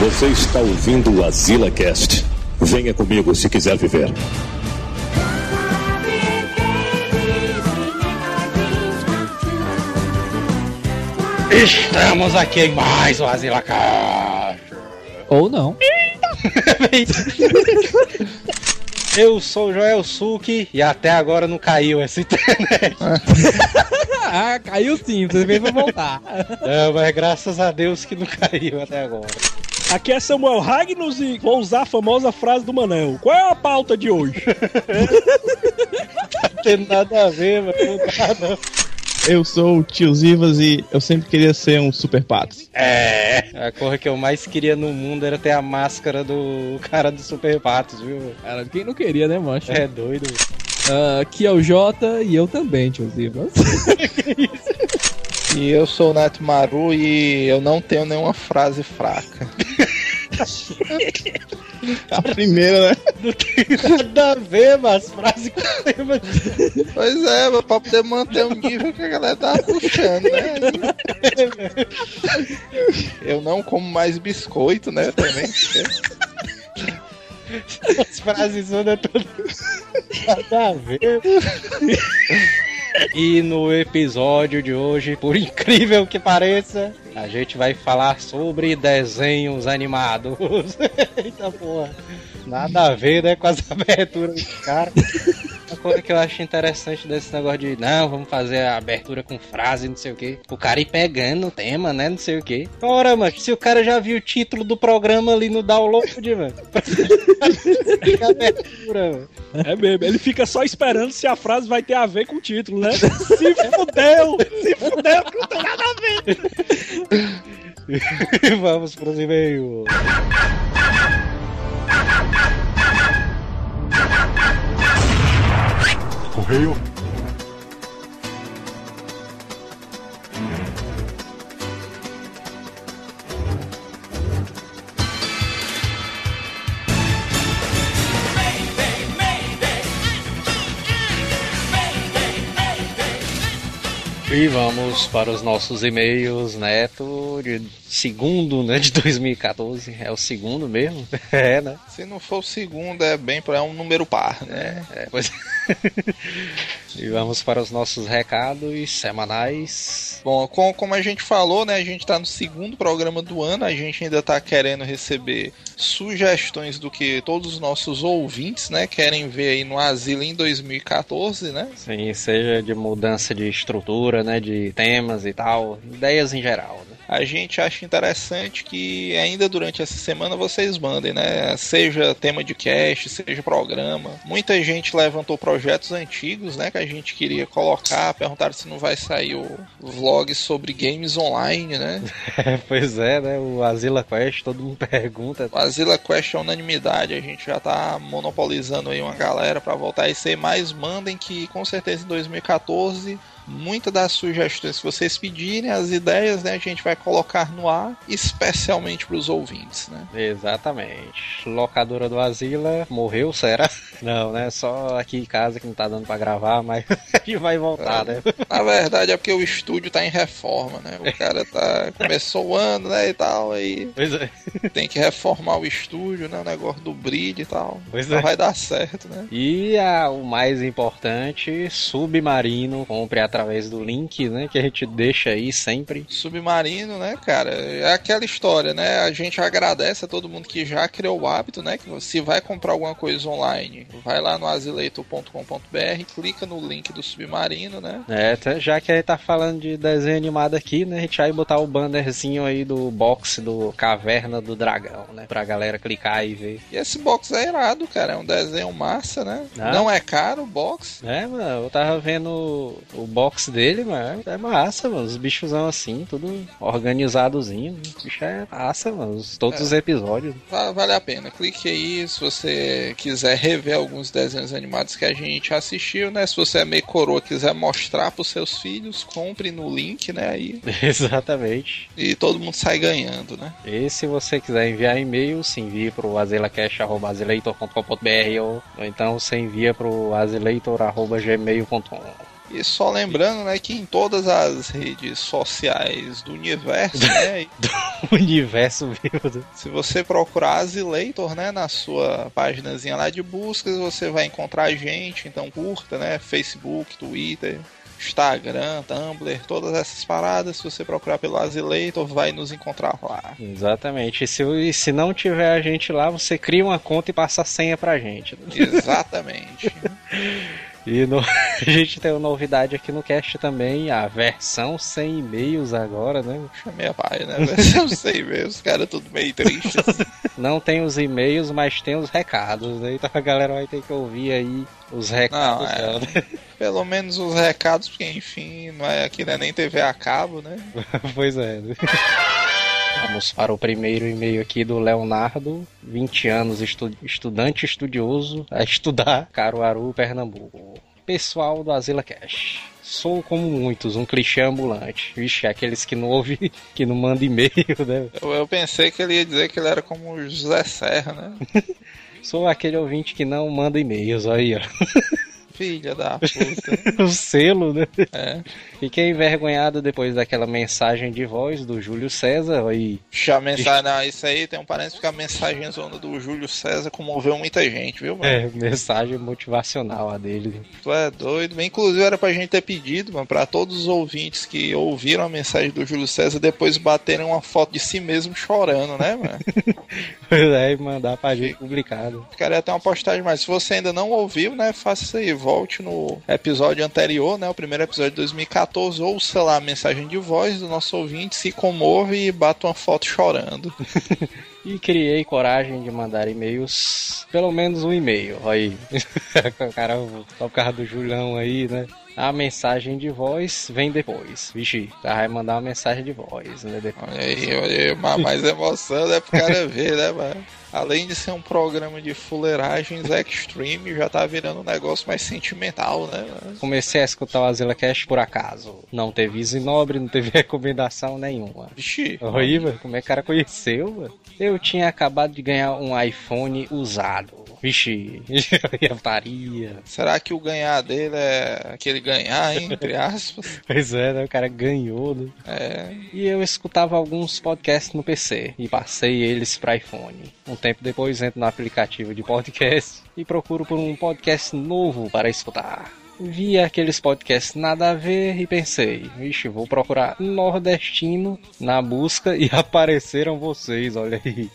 Você está ouvindo o Azila Cast. Venha comigo se quiser viver. Estamos aqui em mais um Azila Cast. Ou não. Eu sou o Joel Suki e até agora não caiu essa internet. ah, caiu sim, você veio pra voltar. Não, mas graças a Deus que não caiu até agora. Aqui é Samuel Ragnos e vou usar a famosa frase do Manel. Qual é a pauta de hoje? Não tem nada a ver, mano. Eu sou o Tio Zivas e eu sempre queria ser um Super Patos. É, a cor que eu mais queria no mundo era ter a máscara do cara do Super Patos, viu? Cara, quem não queria, né, mancha? É doido. Ah, aqui é o Jota e eu também, tio Zivas. E eu sou o Neto Maru e eu não tenho nenhuma frase fraca. A primeira, né? Não tem nada a ver, mas frase com tema. Pois é, mas pra poder manter o nível que a galera tá puxando, né? Eu não como mais biscoito, né? Também. As frases todas todas. Nada a ver. E no episódio de hoje, por incrível que pareça, a gente vai falar sobre desenhos animados. Eita porra. Nada a ver, né, com as aberturas dos caras. Uma coisa que eu acho interessante desse negócio de não, vamos fazer a abertura com frase, não sei o que. O cara ir pegando o tema, né? Não sei o que. Ora, mano, se o cara já viu o título do programa ali no download, mano. Abertura, mano. É mesmo, ele fica só esperando se a frase vai ter a ver com o título, né? Se fudeu! Se fudeu que não tem nada a ver! Vamos pros e-mails. hail. E vamos para os nossos e-mails, Neto, de segundo, né, de 2014. É o segundo mesmo? É, né? Se não for o segundo, é bem para um número par, né? É, pois... e vamos para os nossos recados semanais. Bom, com- como a gente falou, né? A gente tá no segundo programa do ano, a gente ainda tá querendo receber sugestões do que todos os nossos ouvintes, né, querem ver aí no Asilo em 2014, né? Sim, seja de mudança de estrutura, né, de temas e tal, ideias em geral, né? A gente acha interessante que ainda durante essa semana vocês mandem, né? Seja tema de cast, seja programa. Muita gente levantou projetos antigos, né? Que a gente queria colocar. Perguntaram se não vai sair o vlog sobre games online, né? pois é, né, o Asila Quest, todo mundo pergunta. O Asila Quest é unanimidade. A gente já tá monopolizando aí uma galera para voltar a ser mais. Mandem que com certeza em 2014 muitas das sugestões que vocês pedirem, as ideias, né, a gente vai colocar no ar, especialmente para os ouvintes, né? Exatamente. Locadora do Asila morreu, será? Não, né? Só aqui em casa que não tá dando pra gravar, mas a gente vai voltar, né? Na verdade é porque o estúdio tá em reforma, né? O cara tá começou o ano, né, e tal, aí Pois é. tem que reformar o estúdio, né, o negócio do brilho e tal. Pois Não é. vai dar certo, né? E a- o mais importante, Submarino, compre através do link, né? Que a gente deixa aí sempre. Submarino, né, cara? É aquela história, né? A gente agradece a todo mundo que já criou o hábito, né? Que se vai comprar alguma coisa online, vai lá no asileito.com.br, clica no link do Submarino, né? É, já que a gente tá falando de desenho animado aqui, né? A gente vai botar o bannerzinho aí do box do Caverna do Dragão, né? Pra galera clicar e ver. E esse box é irado, cara. É um desenho massa, né? Ah. Não é caro o box. É, mano, eu tava vendo o, o box dele, mano. É massa, mano. Os bichos são assim, tudo organizadozinho. O bicho é massa, mano. os- Todos os episódios. Va- Vale a pena. Clique aí se você quiser rever alguns desenhos animados que a gente assistiu, né? Se você é meio coroa quiser mostrar pros seus filhos, compre no link, né? Aí, Exatamente. e todo mundo sai ganhando, né? E se você quiser enviar e-mail, se envie pro azelacast.azeleitor.com.br ou, ou então você envia pro azeleitor.gmail.com. E só lembrando, né, que em todas as redes sociais do universo, né, O universo vivo. se você procurar Azileitor, né, na sua páginazinha lá de buscas, você vai encontrar a gente, então curta, né, Facebook, Twitter, Instagram, Tumblr, todas essas paradas, se você procurar pelo Azileitor, vai nos encontrar lá. Exatamente. E se, e se não tiver a gente lá, você cria uma conta e passa a senha pra gente. Exatamente. E no- a gente tem uma novidade aqui no cast também, a versão sem e-mails agora, né? Chamei a pai, né? Sei mesmo, os caras tudo meio tristes. Não tem os e-mails, mas tem os recados, né? Então a galera vai ter que ouvir aí os recados Não, é. né? Pelo menos os recados, porque enfim, não é aqui não é nem TV a cabo, né? pois é. né? Vamos para o primeiro e-mail aqui do Leonardo, 20 anos, estu- estudante estudioso, a estudar Caruaru, Pernambuco. Pessoal do Azila Cash. Sou como muitos, um clichê ambulante. Vixe, aqueles que não ouvem, que não mandam e-mail, né? Eu, eu pensei que ele ia dizer que ele era como o José Serra, né? Sou aquele ouvinte que não manda e-mails, aí, ó. Filha da puta. O selo, né? É. Fiquei envergonhado depois daquela mensagem de voz do Júlio César aí. Já a mensagem, não, isso aí tem um parênteses que a mensagem zona do Júlio César comoveu muita gente, viu, mano? É, mensagem motivacional a dele. Tu é doido. Inclusive era pra gente ter pedido, mano, pra todos os ouvintes que ouviram a mensagem do Júlio César depois baterem uma foto de si mesmo chorando, né, mano? É, e mandar pra gente publicado. Queria ter uma postagem mais. Se você ainda não ouviu, né, faça isso aí. Volte no episódio anterior, né, o primeiro episódio de 2014, ou sei lá, a mensagem de voz do nosso ouvinte, se comove e bata uma foto chorando. E criei coragem de mandar e-mails, pelo menos um e-mail. Aí, o cara, só por causa do Julião aí, né? A mensagem de voz vem depois. Vixe, cara vai mandar uma mensagem de voz, né? Depois. Olha aí, olha aí, ma- mais emoção, né, pro cara ver, né, mano? Além de ser um programa de fuleiragens extreme, já tá virando um negócio mais sentimental, né? mano? Comecei a escutar o Azila Cash por acaso. Não teve Easy Nobre, não teve recomendação nenhuma. Vixe, Oi, mano, como é que o cara conheceu, mano? Eu tinha acabado de ganhar um iPhone usado. Vixe, eu faria. será que o ganhar dele é aquele ganhar, hein, entre aspas? Pois é, né? O cara ganhou, né? É, E eu escutava alguns podcasts no PC e passei eles para iPhone. Um tempo depois entro no aplicativo de podcast e procuro por um podcast novo para escutar. Vi aqueles podcasts nada a ver e pensei, vixe, vou procurar nordestino na busca e apareceram vocês, olha aí.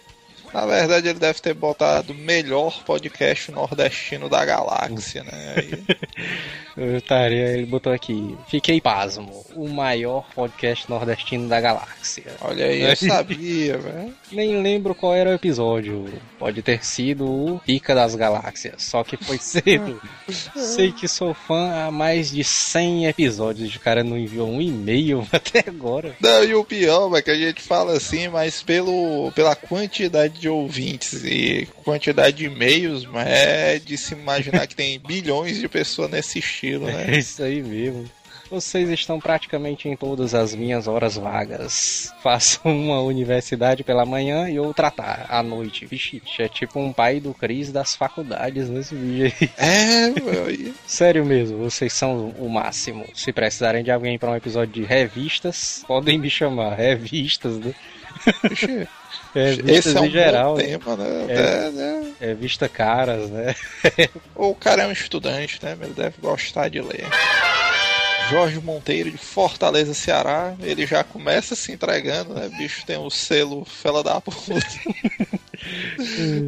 Na verdade, ele deve ter botado o melhor podcast nordestino da galáxia, né? Aí, Eu estaria, ele botou aqui, fiquei pasmo, o maior podcast nordestino da galáxia. olha aí, eu sabia, velho. Nem lembro qual era o episódio. Pode ter sido o Pica das Galáxias, só que foi cedo. Sei que sou fã há mais de 100 episódios. O cara não enviou um e-mail até agora. Não, e o pior é que a gente fala assim, mas pelo, pela quantidade de ouvintes e quantidade de e-mails, mas é de se imaginar que tem bilhões de pessoas nesse estilo, né? É isso aí mesmo. Vocês estão praticamente em todas as minhas horas vagas. Faço uma universidade pela manhã e outra tá, à noite. Vixe, é tipo um pai do Cris das faculdades nesse vídeo aí. É, meu, Sério mesmo, vocês são o máximo. Se precisarem de alguém para um episódio de revistas, podem me chamar. Revistas, né? Vixe, Revistas esse é um geral, né? tema, né? É. Até, né? Revista caras, né? O cara é um estudante, né? Ele deve gostar de ler. Jorge Monteiro de Fortaleza, Ceará, ele já começa se entregando, né? Bicho tem o selo fela da puta.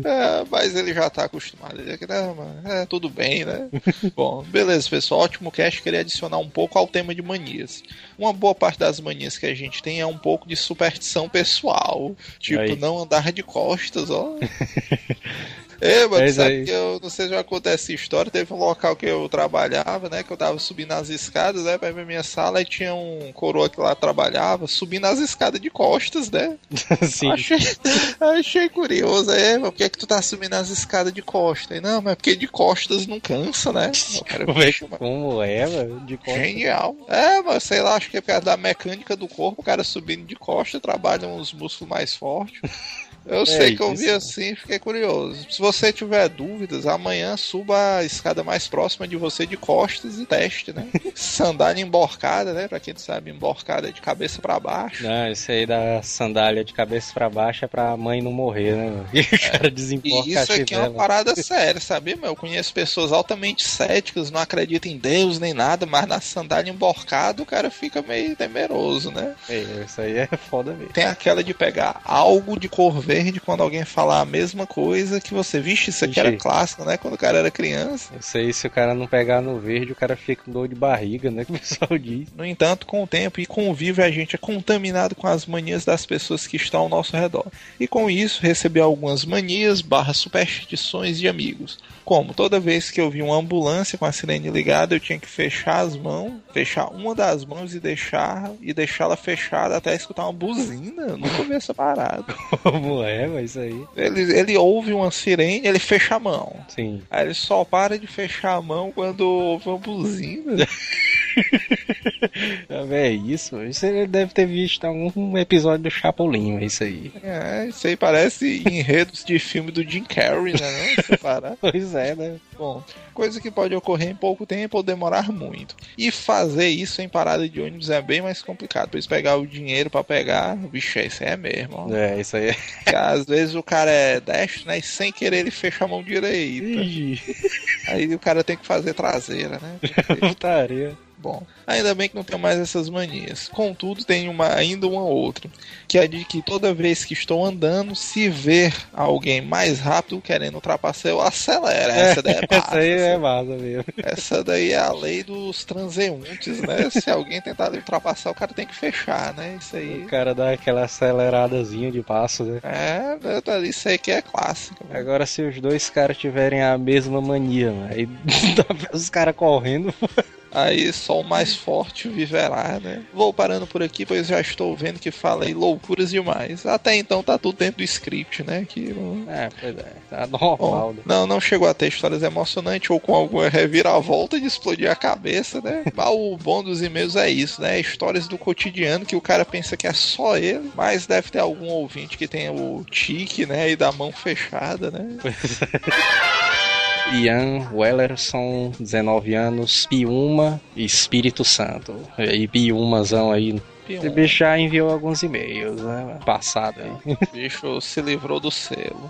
É, mas ele já tá acostumado. Ele não, mano, é tudo bem, né? Bom, beleza, pessoal. Ótimo cast. Queria adicionar um pouco ao tema de manias. Uma boa parte das manias que a gente tem é um pouco de superstição pessoal. Tipo, Aí. não andar de costas, ó. É, mano, É sabe aí. que eu não sei se já contou essa história. Teve um local que eu trabalhava, né? Que eu tava subindo as escadas, né? Pra minha sala e tinha um coroa que lá trabalhava, subindo as escadas de costas, né? Sim. Achei, achei curioso, é, mas por que, que tu tá subindo as escadas de costas? E, Não, mas é porque de costas não cansa, né? Quero Como é, bicho, mano. como é, velho? De costas. Genial. É, mas sei lá, acho que é por causa da mecânica do corpo, o cara subindo de costa trabalha uns músculos mais fortes. Eu sei que eu isso. vi assim e fiquei curioso. Se você tiver dúvidas, amanhã suba a escada mais próxima de você de costas e teste, né? Sandália emborcada, né? Pra quem não sabe, emborcada é de cabeça pra baixo. Não, isso aí da sandália de cabeça pra baixo é pra mãe não morrer, né? E o cara desemporca E isso aqui é uma parada séria, sabe? meu? Eu conheço pessoas altamente céticas, não acreditam em Deus nem nada, mas na sandália emborcada o cara fica meio temeroso, né? É, Isso aí é foda mesmo. Tem aquela de pegar algo de cor verde quando alguém falar a mesma coisa que você. Vixe, isso aqui era Ixi. clássico, né? Quando o cara era criança. Isso aí, se o cara não pegar no verde, o cara fica com dor de barriga, né? Que o pessoal diz. No entanto, com o tempo e convive, a gente é contaminado com as manias das pessoas que estão ao nosso redor. E com isso, recebi algumas manias barra superstições de amigos. Como toda vez que eu vi uma ambulância com a sirene ligada, eu tinha que fechar as mãos, fechar uma das mãos e deixar e deixá-la fechada até escutar uma buzina. Nunca vi essa parada. Como é, mas isso aí. Ele, ele ouve uma sirene, ele fecha a mão. Sim. Aí ele só para de fechar a mão quando ouve uma buzina. É isso, isso ele deve ter visto algum episódio do Chapolin, é isso aí. É, isso aí parece enredos de filme do Jim Carrey, né? Não? Pois é, né? Bom, coisa que pode ocorrer em pouco tempo ou demorar muito. E fazer isso em parada de ônibus é bem mais complicado. Pois pegar o dinheiro pra pegar, bicho, isso aí é mesmo. ó. É, isso aí. Porque às vezes o cara é destro, né? E sem querer ele fecha a mão direita. Ih, Aí o cara tem que fazer traseira, né? putaria. Bom, ainda bem que não tenho mais essas manias. Contudo, tenho uma, ainda uma outra, que é de que toda vez que estou andando, se ver alguém mais rápido querendo ultrapassar, eu acelero. Essa daí é Essa massa, aí é essa- massa mesmo. Essa daí é a lei dos transeuntes, né? Se alguém tentar ultrapassar, o cara tem que fechar, né? Isso aí. O cara dá aquela aceleradazinha de passo, né? É, né, tá- isso aí que é clássico. né? Agora, se os dois caras tiverem a mesma mania, mano, aí pra os caras correndo. Aí só o mais forte viverá, né? Vou parando por aqui, pois já estou vendo que falei loucuras demais. Até então tá tudo dentro do script, né? Que não- É, pois é, tá normal, Bom, né? não, não chegou a ter histórias emocionantes ou com alguma reviravolta de explodir a cabeça, né? Mas o bom dos e-mails é isso, né? Histórias do cotidiano que o cara pensa que é só ele, mas deve ter algum ouvinte que tenha o tique, né? E da mão fechada, né? Ian Wellerson, 19 anos, Piuma, Espírito Santo. E aí, Piumazão aí. Esse bicho já enviou alguns e-mails, né? Passado aí. o bicho se livrou do selo.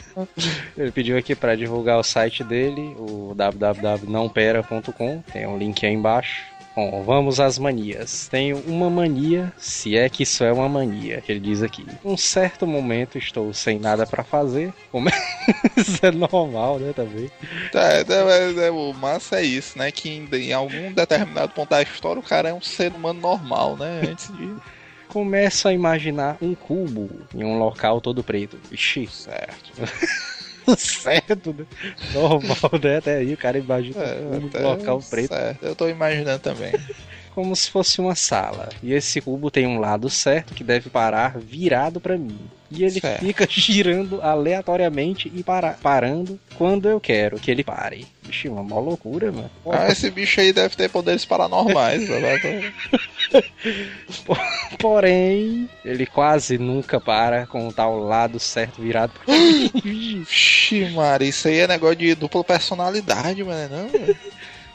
Ele pediu aqui pra divulgar o site dele, o www.nãopera.com. Tem um link aí embaixo. Bom, vamos às manias. Tenho uma mania, se é que isso é uma mania, que ele diz aqui. Um certo momento estou sem nada pra fazer. É? isso é normal, né, também. É, é, é, o massa é isso, né? Que em, em algum determinado ponto da história o cara é um ser humano normal, né? Antes de. Começo a imaginar um cubo em um local todo preto. Ixi, Certo. certo, né? Normal, né? Até aí o cara imagina É, um local preto. certo. Eu tô imaginando também. como se fosse uma sala. E esse cubo tem um lado certo que deve parar virado pra mim. E ele Certo. fica girando aleatoriamente e para- parando quando eu quero que ele pare. Vixe, uma mó loucura, mano. Ah, esse bicho aí deve ter poderes paranormais. né? Porém, ele quase nunca para com o tal lado certo virado pra. Vixe, Mara, isso aí é negócio de dupla personalidade, mano, não?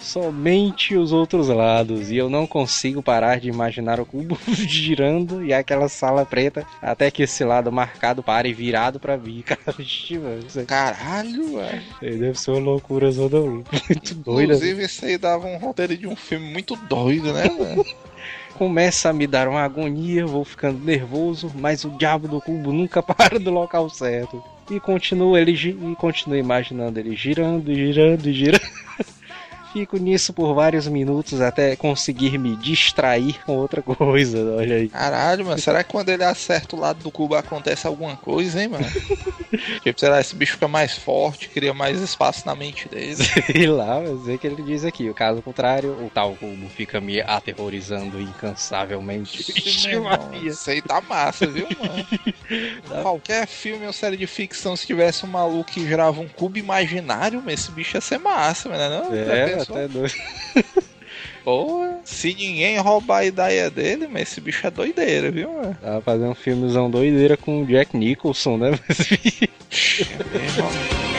Somente os outros lados. E eu não consigo parar de imaginar o cubo girando e aquela sala preta até que esse lado marcado pare virado pra mim. Cara, vixe, mano, isso aí Caralho, velho. deve ser uma loucura zona muito doida. Inclusive, isso aí dava um roteiro de um filme muito doido, né, mano? Começa a me dar uma agonia, vou ficando nervoso, mas o diabo do cubo nunca para do local certo. E continua ele e continuo imaginando ele girando, girando girando. Fico nisso por vários minutos até conseguir me distrair com outra coisa, olha aí. Caralho, mano, será que quando ele acerta o lado do cubo acontece alguma coisa, hein, mano? tipo, sei lá, esse bicho fica mais forte, cria mais espaço na mente dele. Sei lá, mas é que ele diz aqui. O caso contrário, o tal cubo fica me aterrorizando incansavelmente. Ixi, Isso aí tá massa, viu, mano? Qualquer filme ou série de ficção, se tivesse um maluco que gerava um cubo imaginário, esse bicho ia ser massa, mano, não? Já É, pensou? até doido. Pô, se ninguém roubar a ideia dele, mas esse bicho é doideira, viu? mano? Pra fazer um filmezão doideira com o Jack Nicholson, né? É mesmo.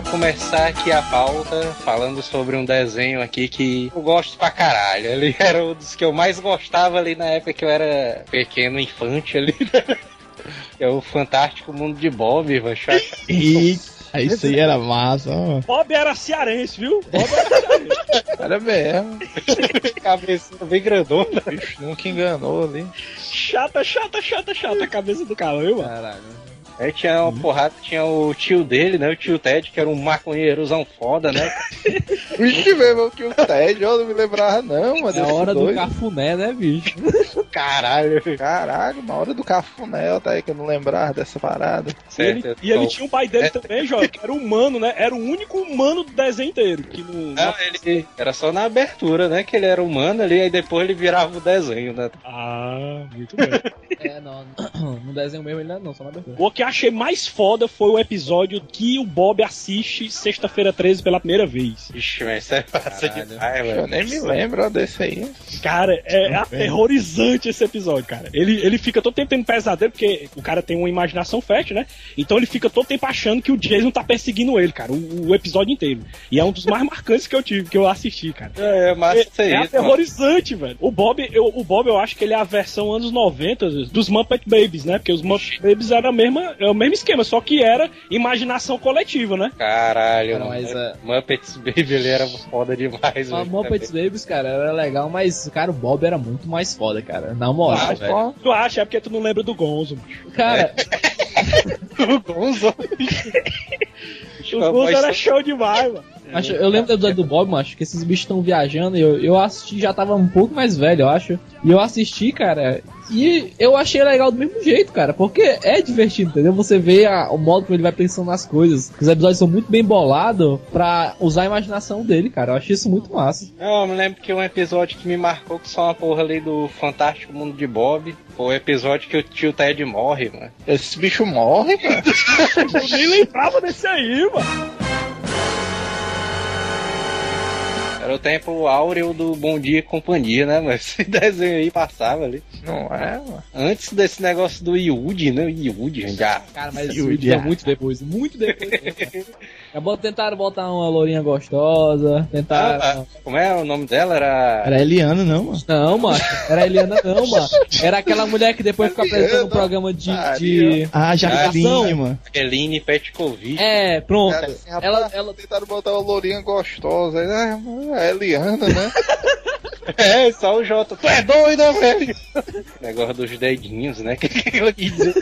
Quero começar aqui a pauta falando sobre um desenho aqui que eu gosto pra caralho. Ele era um dos que eu mais gostava ali na época que eu era pequeno, infante ali. né? É o Fantástico Mundo de Bob, macho. E isso aí era massa, ó. Bob era cearense, viu? Bob era cearense. Era mesmo. Cabeça bem grandona. Bicho nunca enganou ali. chata, chata, chata, chata a cabeça do cara, viu, mano? Caralho. Aí tinha uma porrada, tinha o tio dele, né? O tio Ted, que era um maconheirozão foda, né? Vixe, mesmo que o Ted, eu não me lembrava não, mano. É a desse hora do doido. cafuné, né, bicho? Caralho. Caralho, uma hora do cafuné, tá aí que eu não lembrava dessa parada. E ele, Certo, e ele tinha um pai dele É. também, Jorge, que era humano, né? Era o único humano do desenho inteiro. Que não. Não, ele era só na abertura, né? Que ele era humano ali, aí depois ele virava o desenho, né? Ah, muito bem. É, não. No desenho mesmo ele não é não, só na abertura. o que achei mais foda foi o episódio que o Bob assiste sexta-feira 13 pela primeira vez. Ixi, mas isso é passa Caralho. demais, Eu nem me lembro desse aí. Cara, é aterrorizante esse episódio, cara. Ele, ele fica todo tempo tendo pesadelo, porque o cara tem uma imaginação fértil, né? Então ele fica todo tempo achando que o Jason tá perseguindo ele, cara, o, o episódio inteiro. E é um dos mais marcantes que eu tive, que eu assisti, cara. É, massa É, isso aí. é mano. aterrorizante, velho. O Bob, eu, o Bob, eu acho que ele é a versão anos 90 dos Muppet Babies, né? Porque os Muppet Babies era a mesma, é o mesmo esquema, só que era imaginação coletiva, né? Caralho, Cara, mano. mas, é- Muppets Baby ele era foda demais, A velho. Muppets Babies, cara, era legal, mas, cara, o Bob era muito mais foda, cara. Na moral, Ah, velho. Tu acha? É porque tu não lembra do Gonzo. Cara, O Gonzo. O Gonzo era show demais, mano. acho, eu lembro do do Bob, macho, que esses bichos estão viajando e eu, eu assisti, já tava um pouco mais velho, eu acho. E eu assisti, cara, e eu achei legal do mesmo jeito, cara, porque é divertido, entendeu? Você vê a- o modo como ele vai pensando nas coisas. Os episódios são muito bem bolados pra usar a imaginação dele, cara. Eu achei isso muito massa. Não, eu me lembro que um episódio que me marcou que só uma porra ali do Fantástico Mundo de Bob foi o episódio que o tio Ted morre, mano. esse bicho morre, cara. Eu nem lembrava desse aí, mano. Era o tempo áureo do Bom Dia e Companhia, né? Mas esse desenho aí passava ali. Não é, mano. Antes desse negócio do Yudi, né? Yudi, já. Cara, mas isso é dia. muito depois, muito depois. Já bot- tentaram botar uma lourinha gostosa, tentaram... Ah, como é o nome dela? Era. Era Eliana, não, mano. Não, macho. Era Eliana, não, mano. Era aquela mulher que depois fica apresentando um programa de. de... Ah, Jaqueline, mano. Eline Petkovic. É, pronto. Cara, assim, rapaz, Ela, ela. Tentaram botar uma lourinha gostosa. Ah, é a Eliana, né? É, só o Jota. Tu é doida, velho? Negócio dos dedinhos, né? Que que ela quis dizer?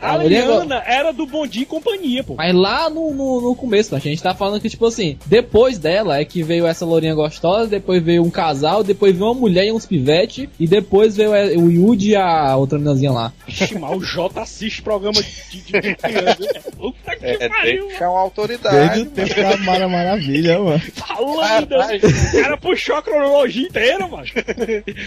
A A Liana era do Bom Dia e Companhia, pô. Mas lá no, no, no começo, a gente tá falando que, tipo assim, depois dela é que veio essa lourinha gostosa, depois veio um casal, depois veio uma mulher e uns pivete, e depois veio é, o Yuji e a outra meninazinha lá. Ixi, mas o Jota assiste programa de, de, de criança. né? Puta que É, pariu, Chama uma Desde autoridade. o tempo da Mara Maravilha, mano. Falando ainda. O cara puxou a cronologia inteira, mano.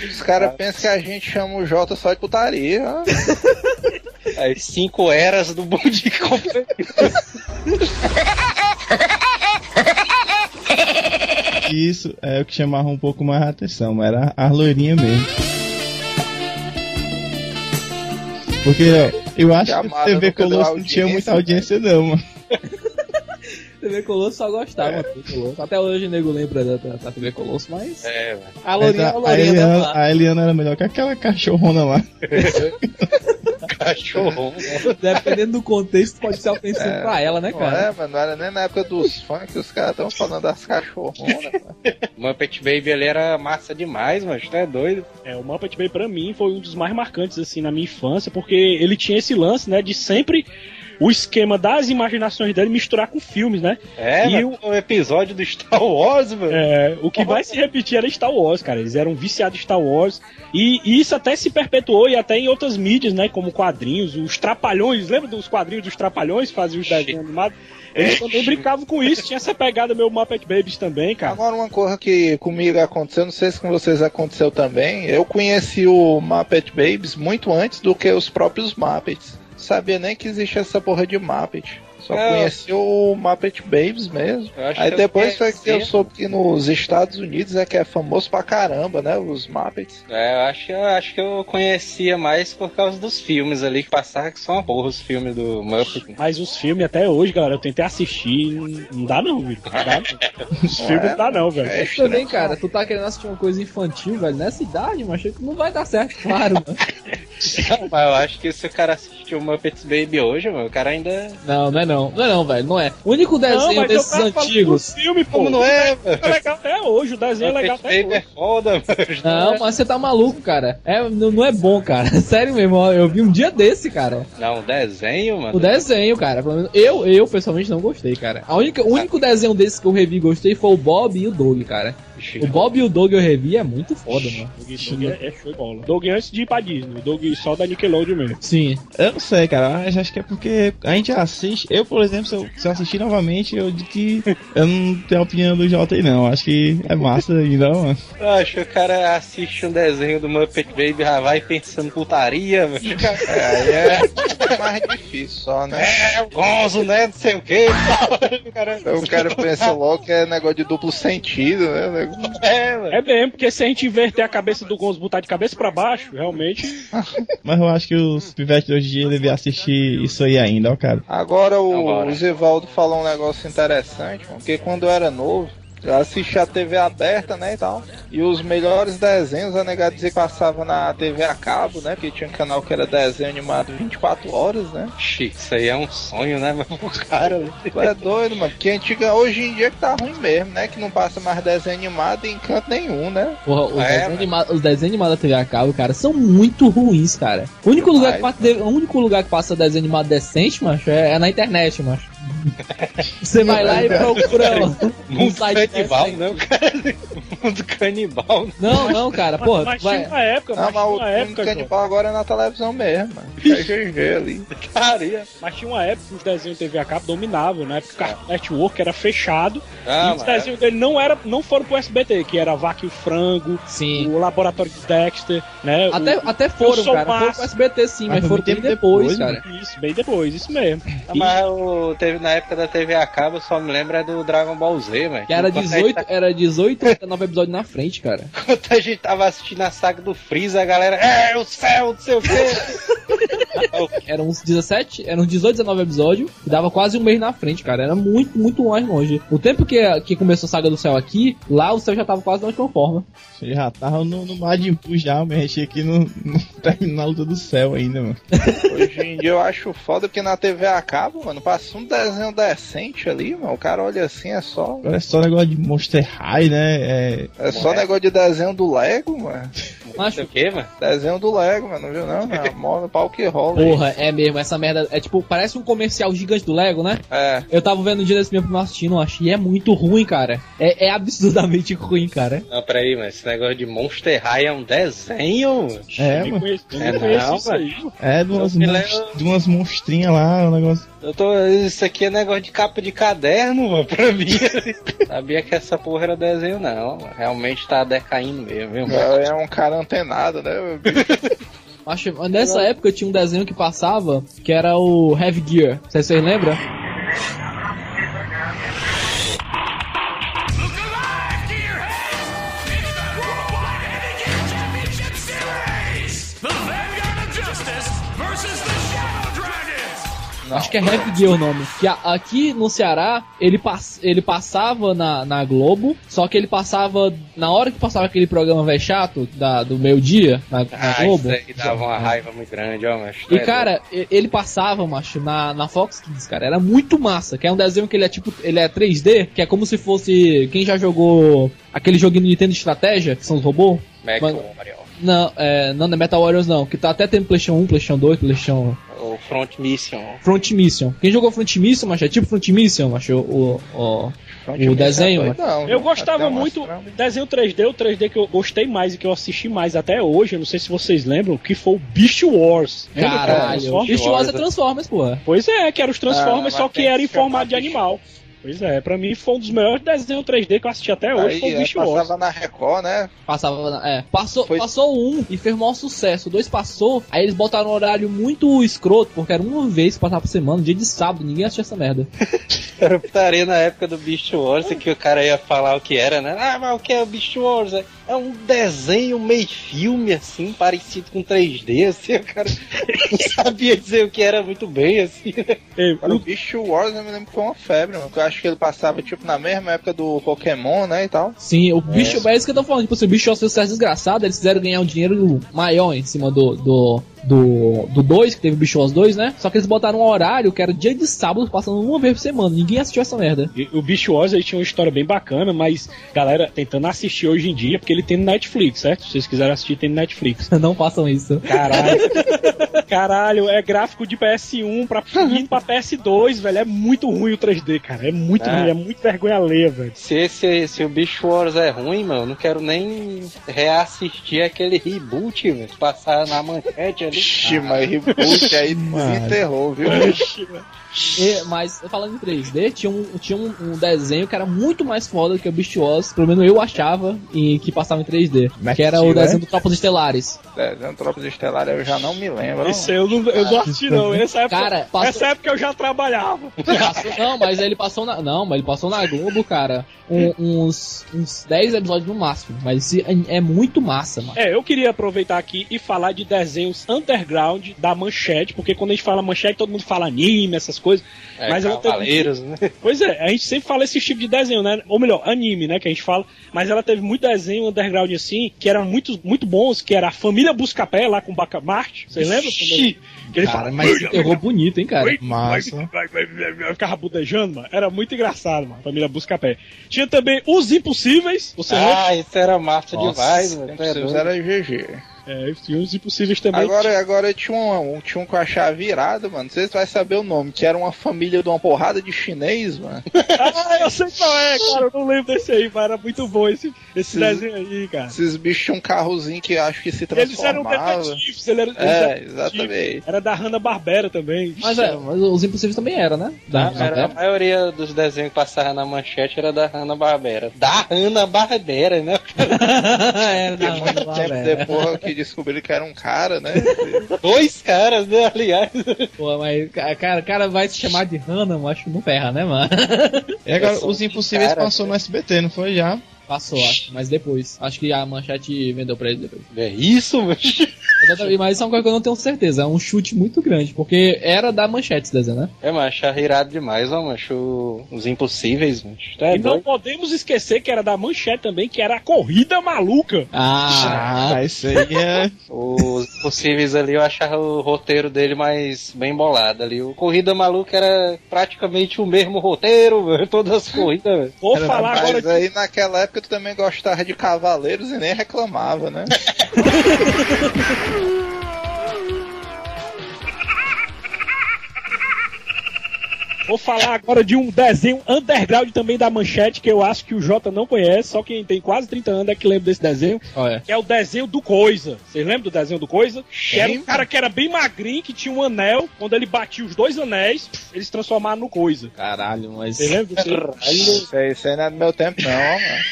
Os caras pensam que a gente chama o Jota só de putaria. As cinco eras do Bom Dia e Companhia. Isso é o que chamava um pouco mais a atenção, mas era a loirinha mesmo. Porque ó, eu acho que a Chamada TV nunca deu Colosso não tinha muita audiência, não, mano. TV Colosso só gostava, TV Colosso. Até hoje o nego lembra da, da, da TV Colosso, mas. É, velho. A lourinha, Mas a a, a, Eliana, a Eliana era melhor que aquela cachorrona lá. Cachorrão. Dependendo do contexto, pode ser ofensivo É, pra ela, né, Não cara? é, mano, não era nem na época dos funk que os caras estão falando das cachorronas. mano. Muppet Baby ali era massa demais, mas tu é doido. É, o Muppet Baby pra mim foi um dos mais marcantes assim na minha infância, porque ele tinha esse lance, né, de sempre o esquema das imaginações dele misturar com filmes, né? É, E o episódio do Star Wars, mano. É, o que vai se repetir era Star Wars, cara. Eles eram viciados em Star Wars. E, e isso até se perpetuou e até em outras mídias, né? Como quadrinhos, os Trapalhões. Lembra dos quadrinhos dos Trapalhões que faziam os desenhos animados? Eles também brincavam com isso. Tinha essa pegada meu Muppet Babies também, cara. Agora uma coisa que comigo aconteceu, não sei se com vocês aconteceu também, eu conheci o Muppet Babies muito antes do que os próprios Muppets. Sabia nem que existia essa porra de Muppet. Só É. conheci o Muppet Babies mesmo. Aí depois foi que eu soube que nos Estados Unidos é que é famoso pra caramba, né? Os Muppets. É, eu acho, eu acho que eu conhecia mais por causa dos filmes ali que passavam, que são uma porra os filmes do Muppet. Mas os filmes até hoje, galera, eu tentei assistir. Não dá não, viu? Não dá não. Os filmes não dá não, velho. É Mas também, cara, tu tá querendo assistir uma coisa infantil, velho, nessa idade, mas que não vai dar certo, claro, mano. Mas eu acho que se o cara assistiu o Muppets Baby hoje, mano, o cara ainda. Não, não é não. Não é não, velho, não é. O único desenho mas eu desses antigos. dos filmes, pô. Como não é, É legal até hoje, o desenho é legal até Baby é hoje. foda, mano. Não, mas você tá maluco, cara. É, não, não é bom, cara. Sério mesmo, eu vi um dia desse, cara. Não, desenho, mano. O desenho, cara. Pelo menos eu, eu pessoalmente não gostei, cara. A única, o único desenho desse que eu revi e gostei foi o Bob e o Doug, cara. O Bob e o Doug eu revi é muito foda, mano. Doug, Doug é, é show de bola. Doug antes de ir pra Disney. Doug só da Nickelodeon mesmo. Sim. Eu não sei, cara, mas acho que é porque a gente assiste. Eu, por exemplo, se eu, se eu assistir novamente, eu digo que eu não tenho a opinião do Jota aí, não. Acho que é massa ainda, mano. Eu acho que o cara assiste um desenho do Muppet Baby já vai pensando putaria, mano. É, aí é mais difícil só, né? É, o Gonzo, né? Não sei o que. O cara... O cara pensa logo que é negócio de duplo sentido, né? É, mano. É mesmo, porque se a gente inverter a cabeça do Gonzo botar de cabeça pra baixo, realmente. Mas eu acho que os pivetes de hoje em dia devem assistir isso aí ainda, ó, cara. Agora o, Agora. o Zivaldo falou um negócio interessante, porque quando eu era novo, eu assistia a TV aberta, né, e tal. E os melhores desenhos, a negada dizia que passava na TV a cabo, né, porque tinha um canal que era desenho animado 24 horas, né. Ixi, isso aí é um sonho, né, mano? O cara. Tu é doido, mano, porque antiga, hoje em dia que tá ruim mesmo, né, que não passa mais desenho animado em canto nenhum, né. Porra, os, É, desenhos os desenhos animados da TV a cabo, cara, são muito ruins, cara. O único, lugar que passa, o único lugar que passa desenho animado decente, macho, é, é na internet, macho. Você vai lá e procura um Mundo site canibal, decente. né, o cara? Mundo canibal. Não, não, cara, porra, mas vai... tinha uma época, Não, mas uma época, canibal agora é na televisão mesmo. É GG ali. Caria. Mas tinha uma época que os desenhos TV a cabo dominavam, né? Porque o Cartoon Network era fechado Ah, e os mano. desenhos dele não, era, não foram pro SBT, que era a Vaca e o Frango, Sim. o Laboratório de Dexter, né? Até, o... até foram, cara. Foram pro SBT sim, Mas mas, foi foram bem depois, depois, cara. Isso, bem depois, isso mesmo. Ah, Mas o, teve, na época da TV a cabo, eu só me lembro é do Dragon Ball Z, mano. Que era Enquanto a gente 18, tá- era 18 ou 19 episódios na frente, cara. Enquanto a gente tava assistindo a saga do Freeza, a galera, é o céu, não sei o quê. Eram uns 17, eram uns 18, 19 episódios, e dava quase um mês na frente, cara. Era muito, muito mais longe. O tempo que, que começou a saga do céu aqui, lá o céu já tava quase da última forma. Você já tava no, no Majin Buu já, mas achei aqui no, no terminal da luta do céu ainda, mano. Hoje em dia eu acho foda porque na TV a cabo, mano, passa um desenho decente ali, mano. O cara olha assim, é só. Agora é só negócio de Monster High, né? É, É só negócio de desenho do Lego, mano. Macho, o quê, mano? Desenho do Lego, mano, não viu não? Não, moda pau que rola. Porra, é mesmo, essa merda. É tipo, parece um comercial gigante do Lego, né? É. Eu tava vendo um dia desse meu primo assistindo, acho, e é muito ruim, cara. É, é absurdamente ruim, cara. Não, peraí, mas esse negócio de Monster High é um desenho? mano? é, mano. conheço, É não, isso aí. É de umas, monst- de umas monstrinhas lá, um negócio. Eu tô, isso aqui é negócio de capa de caderno, mano, pra mim. Sabia que essa porra era desenho, não. mano. Realmente tá decaindo mesmo, viu, mano? É um cara antenado, né? Acho, nessa época tinha um desenho que passava que era o Heavy Gear. Vocês lembram? Dragons! Acho que é Heavy Gear o nome. Que a- aqui no Ceará, ele, pass, ele passava na, na Globo, só que ele passava, na hora que passava aquele programa velho chato, da, do meio-dia, na, na Ah, Globo. isso aí dava uma raiva muito grande, ó, mas. E cara, e- ele passava, macho, na, na Fox Kids, cara. Era muito massa. Que é um desenho que ele é tipo. Ele é 3D, que é como se fosse. Quem já jogou aquele joguinho do Nintendo de estratégia, que são os robôs? Mario. Não, é, não, não é Metal Warriors não. Que tá até tendo PlayStation 1, PlayStation 2, PlayStation. O Front Mission. Front Mission. Quem jogou Front Mission, macho? É tipo Front Mission, macho? O, o, o desenho, Não, viu? Eu gostava muito do desenho 3D, o 3D que eu gostei mais e que eu assisti mais até hoje, eu não sei se vocês lembram, que foi o Beast Wars. Caralho. Beast Wars é Transformers, porra. Pois é, que era os Transformers, Ah, só que tem era em formato de animal. Pois é, pra mim foi um dos melhores desenhos 3D que eu assisti até hoje, Aí foi o é, Beast Wars. passava na Record, né? Passava, na- é. Passou, Foi- passou um e fez maior sucesso. O dois passou, aí eles botaram um horário muito escroto, porque era uma vez que passava por semana, dia de sábado, ninguém assistia essa merda. Era putaria na época do Beast Wars, que o cara ia falar o que era, né? Ah, mas o que é o Beast Wars? É- É um desenho meio filme, assim, parecido com 3D, assim, o cara não sabia dizer o que era muito bem, assim, né? É, Agora, o o- Beast Wars eu me lembro que foi uma febre, mano. Acho que ele passava, tipo, na mesma época do Pokémon, né, e tal. Sim, o bicho, é isso que eu tô falando. Tipo, se o bicho fez sucesso desgraçado, eles fizeram ganhar um dinheiro maior em cima do. do. do, do 2, que teve o Bicho Wars 2, né? Só que eles botaram um horário que era dia de sábado, passando uma vez por semana. Ninguém assistiu essa merda. E O Wars ele tinha uma história bem bacana, mas galera tentando assistir hoje em dia, porque ele tem no Netflix, certo? Se vocês quiserem assistir, tem no Netflix. Não façam isso. Caralho. Caralho, é gráfico de PS1 pra, pra PS2, velho. É muito ruim o 3D, cara. É muito Ah. ruim, é muito vergonha alheia, velho. Se, esse, se o Beast Wars é ruim, mano, eu não quero nem reassistir aquele reboot, velho, passar na manchete ali. Ixi, mas reboot aí desenterrou, viu? E- mas falando em 3D, tinha, um, tinha um, um desenho que era muito mais foda que o Beast Wars, pelo menos eu achava, e que passava em 3D. Max que era o desenho é? do Tropas Estelares. Desenho Tropas Estelares eu já não me lembro. Esse eu não, eu não assisti, não. Essa época, Cara, passou- essa época eu já trabalhava. Passou- não, mas ele passou na. Não, mas ele passou na Globo, cara. um- uns, uns 10 episódios no máximo. Mas é, é muito massa, mano. É, eu queria aproveitar aqui e falar de desenhos underground da Manchete, porque quando a gente fala Manchete, todo mundo fala anime, essas coisas. É, mas ela teve- Cavaleiros, né? Pois é, a gente sempre fala esse tipo de desenho, né? Ou melhor, anime, né? Que a gente fala. Mas ela teve muito desenho underground assim, que eram muito, muito bons, que era a Família Buscapé lá com Bacamarte. Vocês lembram? Ele- que ele Cara, fala, mas terror bonito, hein, cara. Massa. vai, vai, vai, vai, vai, Ficava budejando, mano. Era muito engraçado, mano. Família Buscapé. Tinha também Os Impossíveis. Você lembra? Ah, isso era massa Nossa, demais, mano. É era GG. É, tinha Os Impossíveis também. Agora, agora tinha um, um- tinha um com a chave virada, mano. Vocês vão saber o nome, que era uma família de uma porrada de chinês, mano. Ah, eu sei qual é, cara. Eu não lembro desse aí, mas era muito bom esse, esse desenho aí, cara. Esses bichos tinham um carrozinho que acho que se Eles eram transformava. detetives, eles eram, eles É, eram exatamente. Era da Hanna-Barbera também. Mas é, mas os Impossíveis também era, né? Da, era, a maioria dos desenhos que passavam na manchete era da Hanna-Barbera. Da Hanna-Barbera, né? era da Hanna-Barbera. depois que descobriram que era um cara, né? Dois caras, né, aliás. Pô, mas ca- cara, cara vai se chamar de Hannah, eu acho que não ferra, né, mano? E agora, Os Impossíveis cara, passou no SBT, não foi já? Passou, acho, mas depois. Acho que a manchete vendeu pra ele depois. É isso, mano. Exatamente, Mas isso é uma coisa que eu não tenho certeza. É um chute muito grande, porque era da manchete esse desenho, né? É, macho, irado demais, ó, macho. Os impossíveis, macho. Tá E não podemos esquecer que era da Manchete também, que era a Corrida Maluca. Ah, Ah, isso aí é. Os impossíveis ali, eu achava o roteiro dele mais bem bolado ali. O Corrida Maluca era praticamente o mesmo roteiro, mano. Todas as corridas, velho. Vou falar agora Mas de aí naquela época tu também gostava de cavaleiros e nem reclamava, né? Vou falar agora de um desenho underground também da Manchete, que eu acho que o Jota não conhece, só quem tem quase 30 anos é que lembra desse desenho, olha. que é o desenho do Coisa. Vocês lembram do desenho do Coisa? Que era um cara que era bem magrinho, que tinha um anel, quando ele batia os dois anéis, eles se transformaram no Coisa. Caralho, mas. Vocês lembram disso? Isso aí, isso aí não é do meu tempo, não, mano.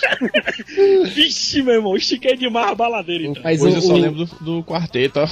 Vixe, meu irmão, estiquei demais a baladeira. Então. Mas Hoje o, eu só o- lembro do, do quarteto, ó.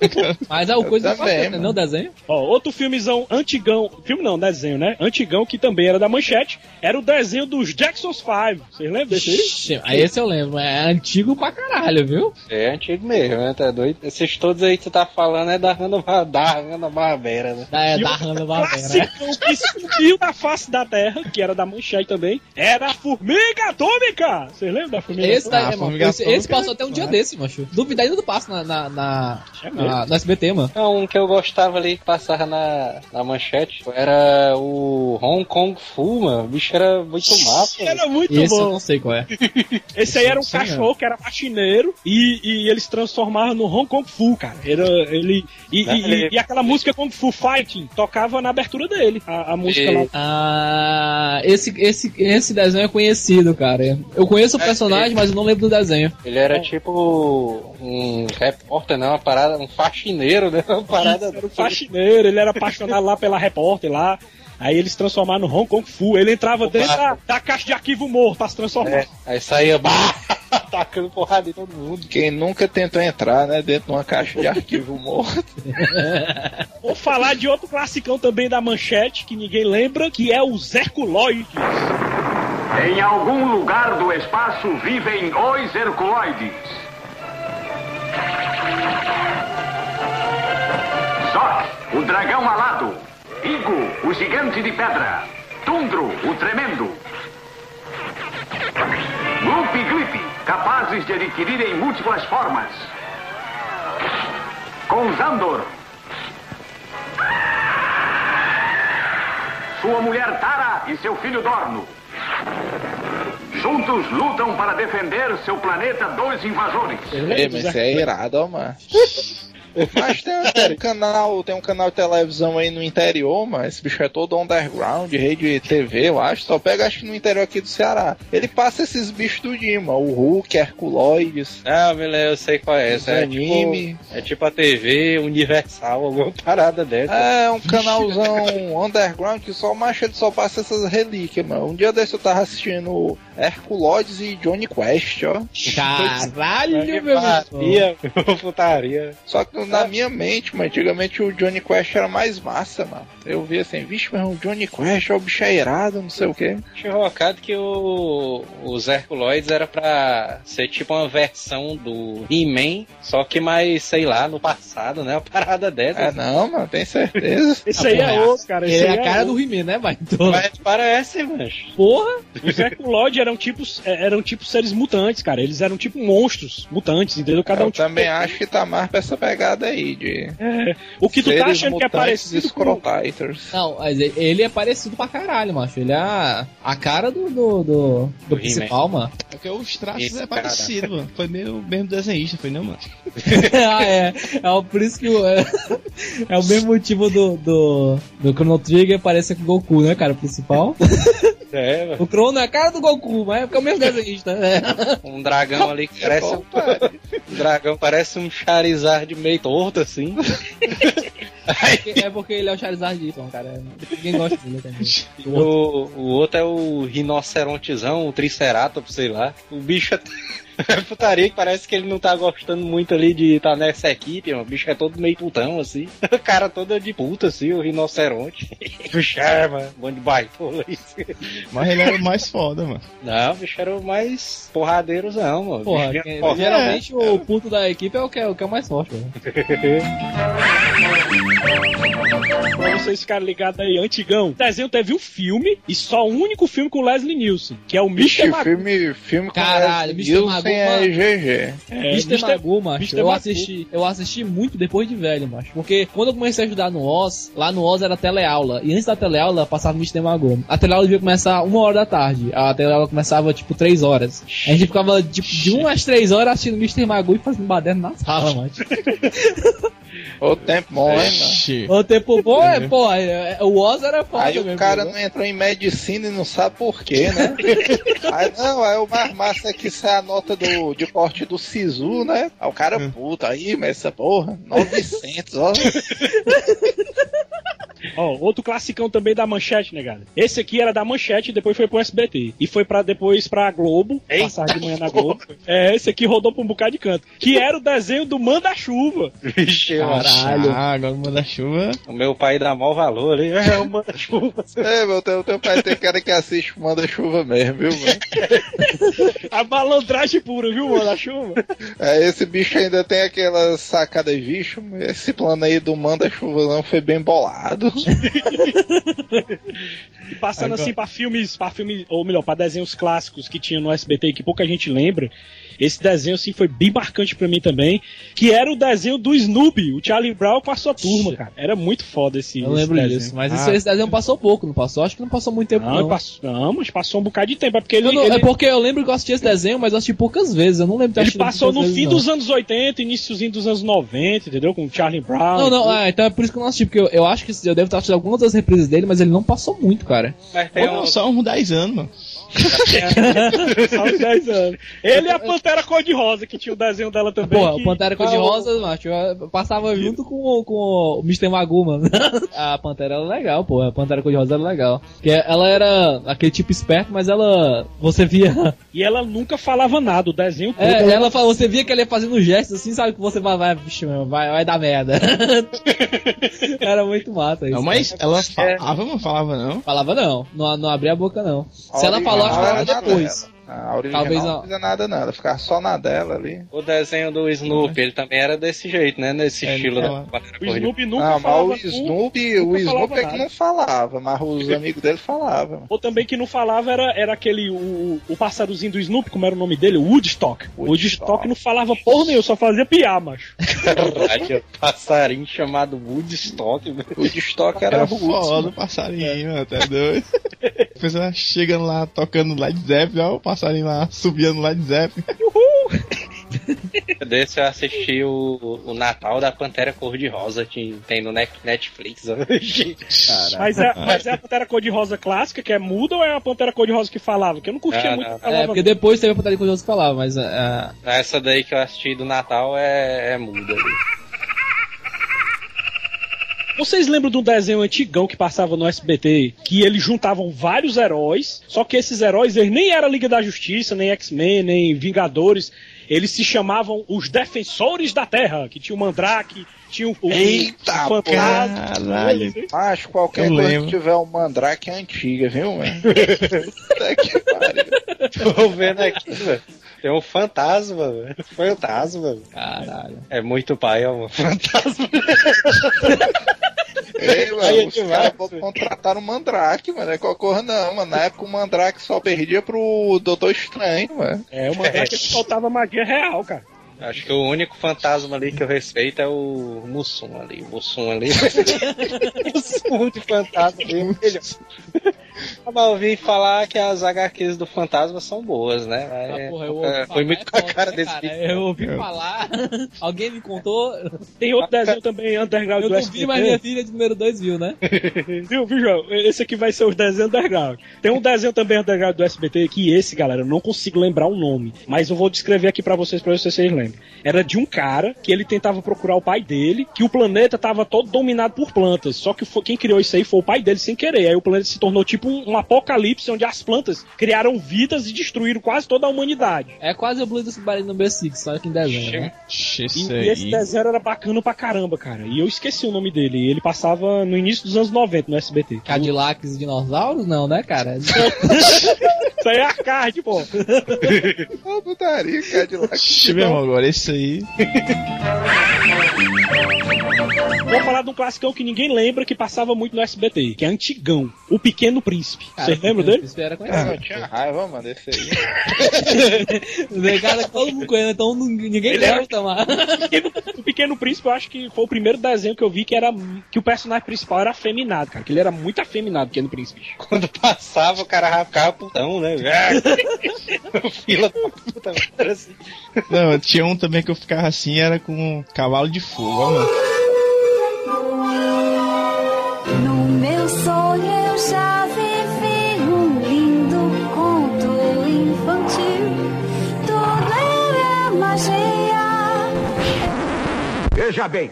Mas é o coisa também, do mano. não desenho? Ó, outro filmezão antigão, filme não, desenho, né? Antigão, que também era da Manchete, era o desenho dos Jackson's Five. Vocês lembram desse aí? Aí esse eu lembro, é antigo pra caralho, viu? É antigo mesmo, né? Tá doido? Esses todos aí que tu tá falando é da Hanna, da Hanna Barbera, né? Da, E da o Hanna Barbera, né? Classicão que subiu da face da Terra, que era da Manchete também, era a Formiga Atômica! Vocês lembram da Formiga Esse, daí, Ah, Formiga esse, Atômica, esse passou até um dia né? desse, macho. Duvidar ainda do passo na. na, na- É na- no SBT, mano. Não, um que eu gostava ali que passava na, na manchete era o Hong Kong Fu, mano. O bicho era muito massa. Era muito Esse eu bom. não sei qual é. Esse aí era um Sim, cachorro que era faxineiro e, e eles transformavam no Hong Kong Fu, cara. Era, ele, e, e- e- e aquela música Kung Fu Fighting tocava na abertura dele. A, a música E- lá. Ah, esse, esse, esse desenho é conhecido, cara. Eu conheço o personagem, mas eu não lembro do desenho. Ele era tipo um repórter, né? Uma parada, um faxineiro, né? Uma parada. Era um faxineiro, ele era apaixonado lá pela repórter lá. Aí eles transformaram no Hong Kong Fu. Ele entrava dentro da, da caixa de arquivo morto pra se transformar. É, aí saía bah, atacando porrada em todo mundo. Quem nunca tentou entrar, né, dentro de uma caixa de arquivo morto. Vou falar de outro classicão também da manchete, que ninguém lembra, que é o Zerculoides. Em algum lugar do espaço vivem os Herculoides. O dragão alado. Igo, o gigante de pedra. Tundro, o tremendo. Gloop e Glip, capazes de adquirirem múltiplas formas. Com Zandor. Sua mulher Tara e seu filho Dorno. Juntos lutam para defender seu planeta dos invasores. Ei, mas é irado, mano. Mas tem, tem um canal, tem um canal de televisão aí no interior, mas esse bicho é todo underground, rede TV, eu acho. Só pega acho que no interior aqui do Ceará. Ele passa esses bichos do Dima, o Hulk, Herculoides, Não, Milé, eu sei qual é. Essa é anime. tipo, é tipo a TV Universal, alguma parada dessa. É um canalzão underground que só macho ele só passa essas relíquias, mano. Um dia desse eu tava assistindo Herculoides e Johnny Quest, ó. Caralho, meu. Putaria, putaria. Só que na minha mente, mano, antigamente o Johnny Quest era mais massa, mano. Eu vi assim, vixe, mas o Johnny Quest, ó, o bicho é irado, não sei o quê. Tinha colocado que o, os Herculoides era pra ser tipo uma versão do He-Man, só que mais, sei lá, no passado, né? Uma parada dessa. É não, mano, tem certeza. Esse aí é outro, cara. Esse Ele é aí a cara outro. do He-Man, né, vai? Então, Mas parece, mancho. porra! Os Herculoides eram tipos, é, eram tipo seres mutantes, cara. Eles eram tipo monstros mutantes, entendeu? Cada um Eu tipo- também acho que tá mais pra essa pegada aí de. É, o que tu tá achando que é parecido com... Não, mas ele- é parecido pra caralho, macho. Ele é a, a cara do, do, do, do principal, mano. É porque os traços Esse é cara. parecido, mano. Foi meio mesmo desenhista, foi não, mano? ah, é. É o- por isso que o, é, é o mesmo motivo do, do, do Chrono Trigger parece com o Goku, né, cara? O principal. É, mano. O Chrono é a cara do Goku, mas é porque é o mesmo desenhista. É. um dragão ali que parece um, um dragão parece um Charizard meio torto assim. É porque ele é o Charizard Y, cara. Ninguém gosta dele também. O, o outro é o rinocerontezão, o Triceratops, sei lá. O bicho é. É putaria que parece que ele não tá gostando muito ali de estar nessa equipe, mano. o bicho é todo meio putão, assim. O cara todo de puta, assim, o rinoceronte. O Sherman, um monte de baitola isso. Mas ele era o mais foda, mano. Não, o bicho era o mais porradeirozão, mano. Porra, bicho vinha porrada. geralmente o puto da equipe é o que é, o que é o mais forte, mano. Pra vocês ficarem ligados aí, antigão. O desenho teve um filme, e só um único filme com Leslie Nielsen, que é o Vixe, Mr. Magoo. filme, filme com Caralho, Leslie Mr. Nielsen Magoo, é. GG. É, Mr. Magoo, macho, Mr. eu Magoo. assisti, eu assisti muito depois de velho, macho. Porque quando eu comecei a estudar no Oz, lá no Oz era teleaula. E antes da teleaula passava o Mr. Magoo. A teleaula devia começar uma hora da tarde. A teleaula começava tipo três horas. A gente ficava tipo, de uma às três horas assistindo Mr. Magoo e fazendo baderno na sala, macho. O tempo bom, hein, mano? O tempo bom é, pô, é- é- o Oz era foda Aí mesmo. o cara né? não entrou em medicina e não sabe por quê, né? aí não, aí o mais massa é que isso é a nota do, de corte do Sisu, né? Aí o cara, puta, aí, mas essa porra, 900, ó. Ó, outro classicão também da Manchete, né, cara? Esse aqui era da Manchete e depois foi pro SBT. E foi para depois pra Globo, passar de manhã na Globo. É, esse aqui rodou pra um bocado de canto. Que era o desenho do Manda-Chuva. Vixe. Caralho. Ah, agora manda chuva. O meu pai dá mau valor ali. É uma chuva. É, meu, teu, teu pai tem cara que assiste Manda Chuva mesmo, viu, mano? A malandragem pura, viu, Manda-Chuva? É, esse bicho ainda tem aquelas sacadas, bicho. Esse plano aí do Manda Chuva não foi bem bolado. E passando Agora- assim pra filmes, pra filmes, ou melhor, pra desenhos clássicos que tinha no SBT que pouca gente lembra. Esse desenho assim foi bem marcante pra mim também, que era o desenho do Snoopy, o Charlie Brown com a sua turma, cara. Era muito foda esse, Eu esse lembro desenho. disso, mas Ah, isso, esse desenho passou pouco, não passou? Acho que não passou muito tempo, não, não. Passou, não, mas passou um bocado de tempo, é porque ele, Eu não- ele, É porque eu lembro que eu assisti esse desenho, mas eu assisti poucas vezes. Eu não lembro de ter ele passou no muitas fim vezes, dos anos 80, iníciozinho dos anos 90, entendeu? Com o Charlie Brown. Não, não, ah, então é por isso que eu não assisti, porque eu, eu acho que eu devo estar assistindo algumas das reprises dele, mas ele não passou muito, cara. Mas tem Pô, um, só uns 10 anos, mano. Só uns 10 anos. Ele e a Pantera Cor-de-Rosa, que tinha o desenho dela também. Pô, que- Pantera Ah, Cor-de-Rosa, macho, eu passava junto com, o- com o Mr. Magoo, mano. a Pantera era legal, pô, a Pantera Cor-de-Rosa era legal. Porque ela era aquele tipo esperto, mas ela, você via... E ela nunca falava nada, o desenho todo. É, ela, você via que ela ia fazendo gestos assim, sabe que você vai, vai, vixe, meu, vai, vai dar merda. era muito mata isso. Não, mas ela É. falava, não falava não. Falava não, não, não abria a boca não. Se ela original era na depois. A original Talvez não não. fazia nada, nada. Ficava só na dela ali. o desenho do Snoopy, ele também era desse jeito, né? Nesse É, estilo da O. Snoopy nunca Ah, mas falava o nunca- Snoopy, o Snoopy é que nada. não falava, mas os amigos dele falavam. Ou também que não falava era, era aquele, o, o pássarozinho do Snoopy, como era o nome dele? O Woodstock. O Woodstock. Woodstock não falava porra nenhuma, só fazia piar, macho. Caralho, passarinho chamado Woodstock. O destoque era Era foda o passarinho, até doido. A pessoa chegando lá, tocando Led Zeppelin, ó, o passarinho lá, subindo Led Zeppelin. Desse eu assisti o, o Natal da Pantera Cor-de-Rosa, que tem no Net- Netflix hoje. Mas é, mas é a Pantera Cor-de-Rosa clássica, que é muda, ou é a Pantera Cor-de-rosa que falava? Que eu não curtia Ah, muito não. É, porque depois teve a Pantera Cor-de-Rosa que falava, mas ah, Essa daí que eu assisti do Natal é, é muda. Vocês lembram de um desenho antigão que passava no SBT, que eles juntavam vários heróis, só que esses heróis eles nem era Liga da Justiça, nem X-Men, nem Vingadores, eles se chamavam os Defensores da Terra, que tinha o Mandrake, tinha o, o, Eita, o Fantasma. Caralho. Acho qualquer Eu coisa lembro. que tiver o Mandrake é antiga, viu? Puta que pariu. Tô vendo aqui, velho. Tem um fantasma, velho. Fantasma, velho. caralho. É muito pai, é um fantasma. Ei, Aí mano, é os demais, caras vão contratar o Mandrake, mano. É qualquer coisa não, mano. Na época o Mandrake só perdia pro Doutor Estranho, mano. É, o Mandrake ele faltava magia real, cara. Acho que o único fantasma ali que eu respeito é o Mussum ali. O Mussum ali. Mussum de fantasma ali. Eu ouvi falar que as HQs do fantasma são boas, né? Mas, Ah, porra, eu é, ouvi foi falar, muito é com a foda, cara né, desse cara? vídeo. Eu ouvi falar, alguém me contou, Tem outro desenho também, Underground eu do não SBT. vi, mas minha filha de número 2 viu, né? Viu, viu, João? Esse aqui vai ser os desenhos underground. Tem um desenho também underground do SBT que esse, galera, eu não consigo lembrar o nome, mas eu vou descrever aqui pra vocês, pra ver se vocês lembram. Era de um cara que ele tentava procurar o pai dele, que o planeta tava todo dominado por plantas, só que foi- quem criou isso aí foi o pai dele sem querer. Aí o planeta se tornou tipo um, um apocalipse onde as plantas criaram vidas e destruíram quase toda a humanidade. É quase o Blue do Submarino number 6, só que em desenho, né? E, e esse desenho era bacana pra caramba, cara. E eu esqueci o nome dele. Ele passava no início dos anos 90 no SBT. Cadillacs e dinossauros? Não, né, cara? Isso aí é arcade, pô. Ô, putaria, Cadillac. Ixi, meu irmão, agora esse aí. Vou falar de um classicão que ninguém lembra que passava muito no SBT, que é antigão. O Pequeno Príncipe. Vocês lembram dele? Isso era Ah, conhecido. eu tinha raiva, mano, desse aí. Cara, todo mundo conhece, então ninguém Ele era- gosta mais. O Pequeno Príncipe, eu acho que foi o primeiro desenho que eu vi que era que o personagem principal era afeminado, cara. Que ele era muito afeminado, o Pequeno Príncipe. Quando passava, o cara ficava putão, né? Fila puta, era assim. Não, tinha um também que eu ficava assim, era com cavalo de fogo, ó, mano. Veja bem,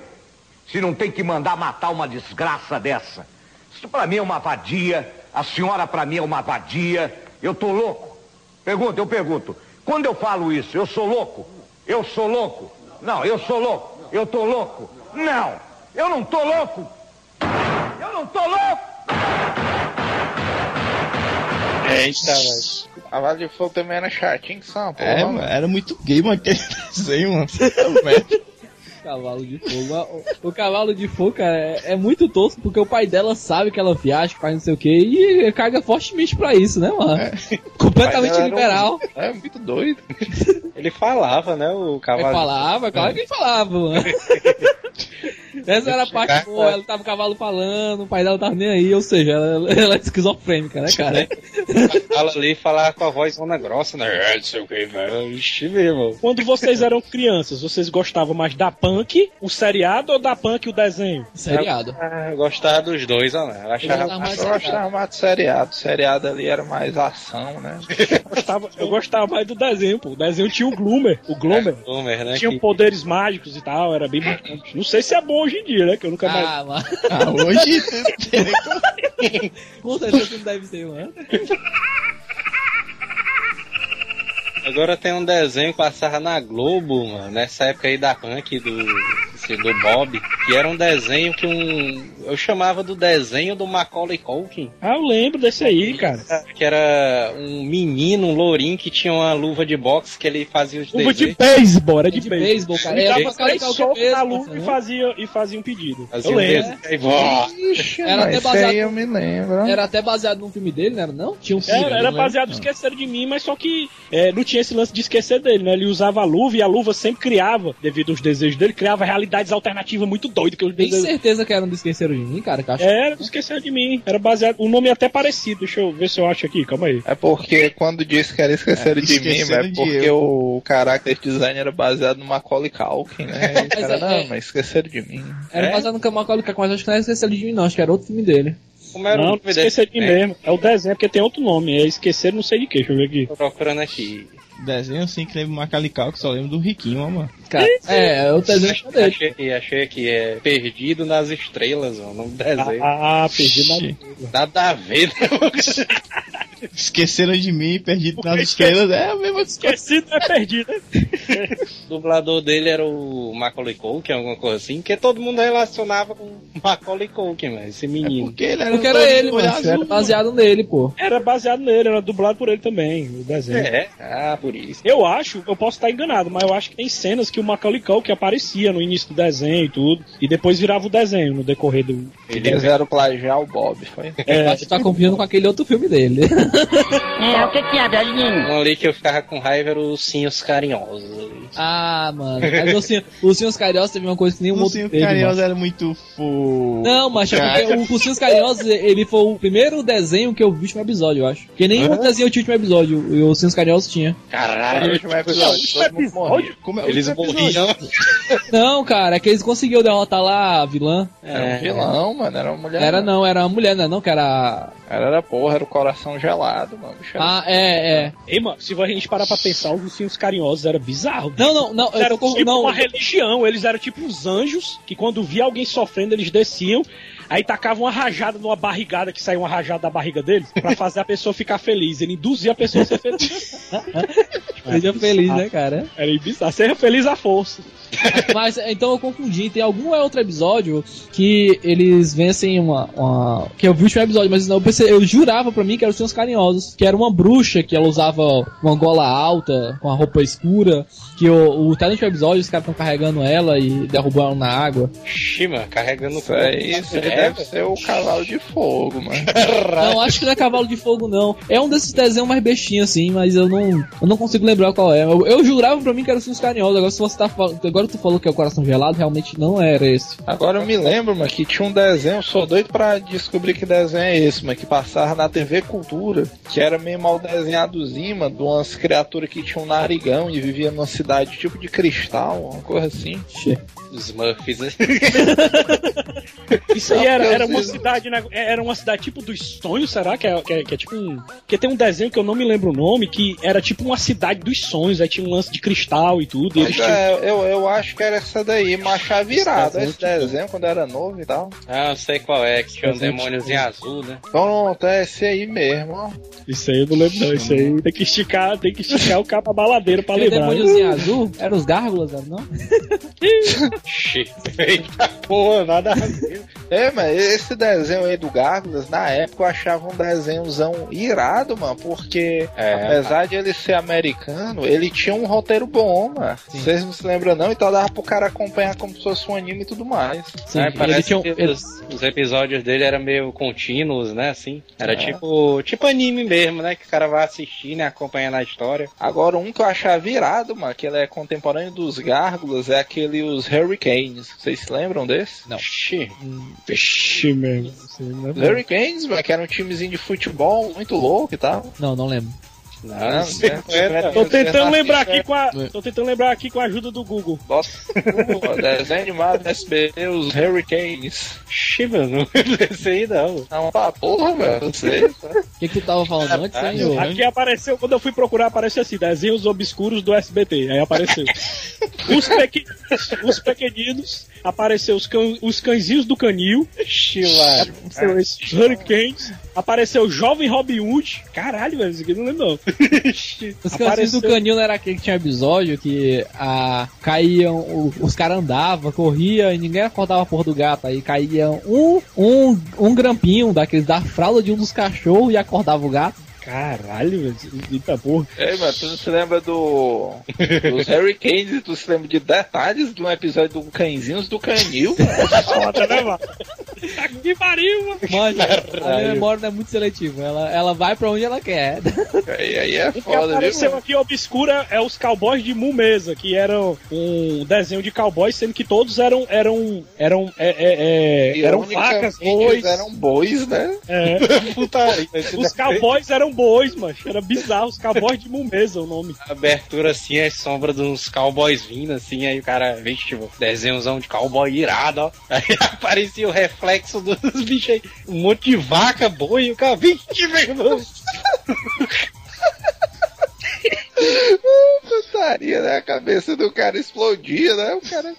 se não tem que mandar matar uma desgraça dessa. Isso pra mim é uma vadia, a senhora pra mim é uma vadia. Eu tô louco. Pergunta, eu pergunto. Quando eu falo isso, eu sou louco? Eu sou louco? Não, eu sou louco. Eu tô louco? Não, eu não tô louco. Eu não tô louco. Eita, velho. Cavalo de Fogo também era chatinho que são, pô. É, mano, era muito gay, mano, aquele desenho, mano. É. Cavalo de fogo. O, o cavalo de fogo, cara, é, é muito tosco porque o pai dela sabe que ela viaja, que faz não sei o que, e caga fortemente pra isso, né, mano? Completamente Mas era um- liberal. É muito doido. Ele falava, né? O Ele cavalo. falava, claro que ele falava, mano. Essa era a parte boa, ela tava o cavalo falando, o pai dela tava nem aí, ou seja, ela, ela é esquizofrênica, né, cara? Fala ali falava com a voz zona grossa, né? É, não sei o que, velho. Ixi, mesmo. Quando vocês eram crianças, vocês gostavam mais da Punk, o seriado, ou da Punk, o desenho? Seriado. Ah, eu gostava dos dois, né? Eu achava. gostava mais Eu gostava mais do seriado. O seriado ali era mais ação, né? Eu gostava, eu gostava mais do desenho, pô. O desenho tinha o Gloomer. O Gloomer. Homer, né? Tinha que- poderes mágicos e tal, era bem bacana. Não sei se é bom hoje em dia, né? Que eu nunca mais. Ah, mano. Ah, hoje. Com certeza não deve ser, mano. Agora tem um desenho que passava na Globo, mano, nessa época aí da punk do, do Bob, que era um desenho que um. Eu chamava do desenho do Macaulay Culkin. Ah, eu lembro desse aí, cara. Que era um menino, um lourinho que tinha uma luva de boxe que ele fazia os Luva de beisebol, era de, De beisebol. cara. Ele dava cabeça, na luva né? e fazia, e fazia um pedido. Fazia eu um lembro. desenho. Aí, vó, Ixi, Era até baseado- aí eu me lembro. Era até baseado num filme dele, não era não? Tinha um filme. Era, era baseado no. Esquecer de Mim, mas só que é, não tinha esse lance de esquecer dele, né? Ele usava a luva e a luva sempre criava, devido aos desejos dele, criava realidades alternativas muito doidas. Que Tem desejos... certeza que era um do Esqueceram de Mim, cara? Que eu acho... Era, não esquecer de mim. Era baseado. O nome é até parecido. Deixa eu ver se eu acho aqui, calma aí. É porque quando disse que era esquecer É, de mim, esqueceram é porque eu. o character design era baseado no Macaulay Culkin, né? E o Mas cara, é- não, é- mas esqueceram de mim. Era É? baseado no Macaulay Culkin, mas acho que não era Esqueceram de Mim, não. Acho que era outro filme dele. como era não, o esquecer de mim mesmo. É o desenho, porque tem outro nome. É esquecer não sei de que. Deixa eu ver aqui. Tô procurando aqui. Desenho assim que lembra Macalical, que só lembro do Riquinho, ó, mano. Cara, é, é o desenho. Achei aqui, achei aqui, é Perdido nas Estrelas, o nome do desenho. Ah, perdi na. Nada a ver, né? Esqueceram de mim, perdido nas estrelas. É a mesma coisa. Esquecido é perdido. né? O dublador dele era o Macaulay Culkin, alguma coisa assim, que todo mundo relacionava com o Macaulay Culkin, mas esse menino. Porque ele era, Porque um era ele, mano. azul, Era baseado nele, pô. Era baseado nele, era dublado por ele também, o desenho. É, ah, por isso. Eu acho, eu posso estar enganado, mas eu acho que tem cenas que o Macaulay Culkin aparecia no início do desenho e tudo, e depois virava o desenho no decorrer do. Eles quiseram plagiar o Bob, foi? É, Acho que tá confiando com aquele outro filme dele. É, o que que é, velhinho? Um ali que eu ficava com raiva era os Ursinhos Carinhosos. ah, mano. Mas o Ursinho- o Ursinhos Carinhosos teve uma coisa que nenhum O outro teve, Carinhoso mano. era muito fofo. Não, mas é porque o Ursinhos Carinhosos, ele foi o primeiro desenho que eu vi no último episódio, eu acho. Porque nenhum outro desenho tinha o último episódio, e o Ursinhos Carinhosos tinha. Caralho, último episódio, todo mundo morria. Como é o eles Não, cara, é que eles conseguiram derrotar lá a vilã. Era É. um vilão, mano, era uma mulher. Era não, era uma mulher, não, é não, que era. Era, era porra, era o coração gelado, mano. Bicho, Ah, é, é. Ei, mano, se a gente parar pra pensar, os ursinhos carinhosos era bizarro. Não, não, não, eu Era tô com. tipo Não, uma religião, eles eram tipo uns anjos que quando via alguém sofrendo, eles desciam, aí tacavam uma rajada numa barrigada que saía uma rajada da barriga deles pra fazer a pessoa ficar feliz. Ele induzia a pessoa a ser feliz. seja feliz, né, cara? Era bizarro, seja feliz à força. Mas então eu confundi. Tem algum outro episódio que eles vencem uma. uma- que eu vi o último episódio, mas não, eu, pensei, eu jurava pra mim que eram os Senhores Carinhosos. Que era uma bruxa que ela usava uma gola alta, com a roupa escura. Que o, o talento episódio, os caras estão carregando ela e derrubam ela na água. Shima, carregando Isso aí, isso É, deve ser o cavalo de fogo, mano. Não, acho que não é cavalo de fogo, não. É um desses desenhos mais bestinhos, assim, mas eu não, eu não consigo lembrar qual é. Eu, eu jurava pra mim que era os Carinhosos. Agora, se você tá fal- agora tu falou que é o coração gelado, realmente não era esse. Agora eu me lembro, mano, que tinha um desenho, eu sou doido pra descobrir que desenho é esse, mano, que passava na TV Cultura, que era meio mal desenhadozinho, mano, de umas criaturas que tinham um narigão e vivia numa cidade tipo de cristal, uma coisa assim. Os Smurfs. né? Isso aí era, era uma cidade, né, era uma cidade tipo dos sonhos, será? Que é, que é- que é tipo um. Porque tem um desenho que eu não me lembro o nome, que era tipo uma cidade dos sonhos, aí tinha um lance de cristal e tudo. E eles tinham. é, eu, eu acho que era essa daí, machar virada, esse desenho quando era novo e tal. Ah, eu sei qual é, que tinha um demôniozinho azul, né? Pronto, é esse aí mesmo, ó. Isso aí eu não lembro, não. Isso aí tem que esticar, tem que esticar o capa baladeiro pra lembrar. demôniozinho azul, eram os gárgulas, era, não? Eita porra, nada a ver. É, mas esse desenho aí do Gárgulas, na época eu achava um desenhozão irado, mano, porque É, apesar de ele ser americano, ele tinha um roteiro bom, mano. Vocês não se lembram não? Então dava pro cara acompanhar como se fosse um anime e tudo mais. Sim, É, ele parece tinha um- que os, os episódios dele eram meio contínuos, né? Assim. Era É. tipo, tipo anime mesmo, né? Que o cara vai assistindo e acompanhando a história. Agora, um que eu achava irado, mano, que ele é contemporâneo dos Gárgulas, é aquele os Hurricanes. Vocês se lembram desse? Não. Xi. Vixe, mesmo. Os lembra? Hurricanes, mano, que era um timezinho de futebol muito louco e tal. Não, não lembro. Não, Ah, é, Tô tentando lembrar aqui aqui com a. Tô tentando lembrar aqui com a ajuda do Google. Bota o desenho animado SBT, os Hurricanes. Xi, mano, não lembro desse aí não. Não, pra porra, velho, não sei. O que, que tu tava falando antes, hein? ô? Aqui apareceu, quando eu fui procurar, apareceu assim: desenhos obscuros do SBT. Aí apareceu. os, pequ... os pequeninos, apareceu os, cão... os cãezinhos do canil. Xi, mano. Apareceu esses Hurricanes. Apareceu o jovem Robin Hood. Caralho, velho, isso aqui não lembro não. Os Apareceu- do canil não era aquele que tinha episódio que ah, caíam, o- os caras andavam, corriam e ninguém acordava a porra do gato. Aí caíam um, um, um grampinho daqueles da fralda de um dos cachorros e acordava o gato. Caralho. Eita porra. Ei, mano, tu não se lembra do. dos Hurricanes e tu se lembra de detalhes de um episódio do Cãezinhos do Canil? Foda, né, mano? Tá que pariu, mano. Mano, a minha memória não é muito seletiva. Ela, ela vai pra onde ela quer. aí, aí é foda, viu? apareceu mano? aqui obscura é os cowboys de Mu Mesa, que eram um desenho de cowboys, sendo que todos eram eram eram é, é, é, eram vacas, bois. eram bois, né? É. Putaria. Os cowboys eram bois, mano. Era bizarro. Os cowboys de Mu Mesa, o nome. A abertura assim, é sombra uns cowboys vindo assim, aí o cara, vixe, tipo, desenhozão de cowboy irado, ó. Aí aparecia o reflexo dos bichos aí, um monte de vaca, boi, e o cara, vixe, meu irmão. Putaria, né? A cabeça do cara explodia, né? O cara.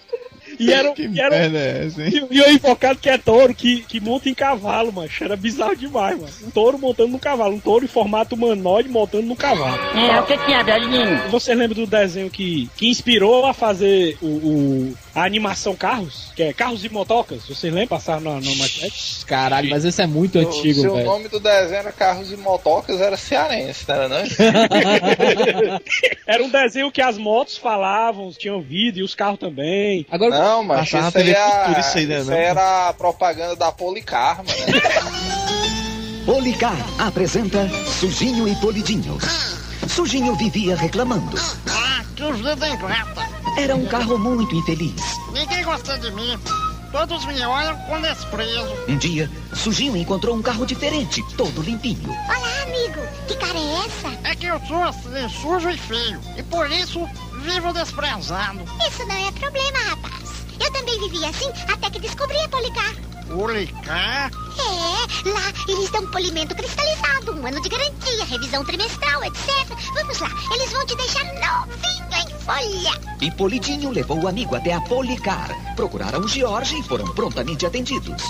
E era, Que e era merda é essa, hein? e, e o invocado que é touro, que, que monta em cavalo, mano. Era bizarro demais, mano. Um touro montando no cavalo. Um touro em formato humanoide montando no cavalo. É, o que que é, velhinho? Você lembra do desenho que, que inspirou a fazer o, o- a animação Carros? Que é Carros e Motocas? Vocês lembram? Passaram na, na Maquete? Caralho, mas esse é muito Se antigo, o velho. nome do desenho era Carros e Motocas, era cearense, não era não? Era um desenho que as motos falavam, tinham vida e os carros também. Agora, Não, mas isso TV é- Cultura, isso aí, né, isso aí era a propaganda da Policar, mano. Policar apresenta Sujinho e Polidinho. Sujinho vivia reclamando. Ah, que ingrata. Era um carro muito infeliz. Ninguém gosta de mim. Todos me olham com desprezo. Um dia, Sujinho encontrou um carro diferente, todo limpinho. Olá, amigo. Que cara é essa? É que eu sou assim, sujo e feio. E por isso, vivo desprezado. Isso não é problema, rapaz. Eu também vivia assim até que descobri a Policar. Policar? É, lá eles dão polimento cristalizado, um ano de garantia, revisão trimestral, etc. Vamos lá, eles vão te deixar novinho em folha. E Polidinho levou o amigo até a Policar. Procuraram o George e foram prontamente atendidos.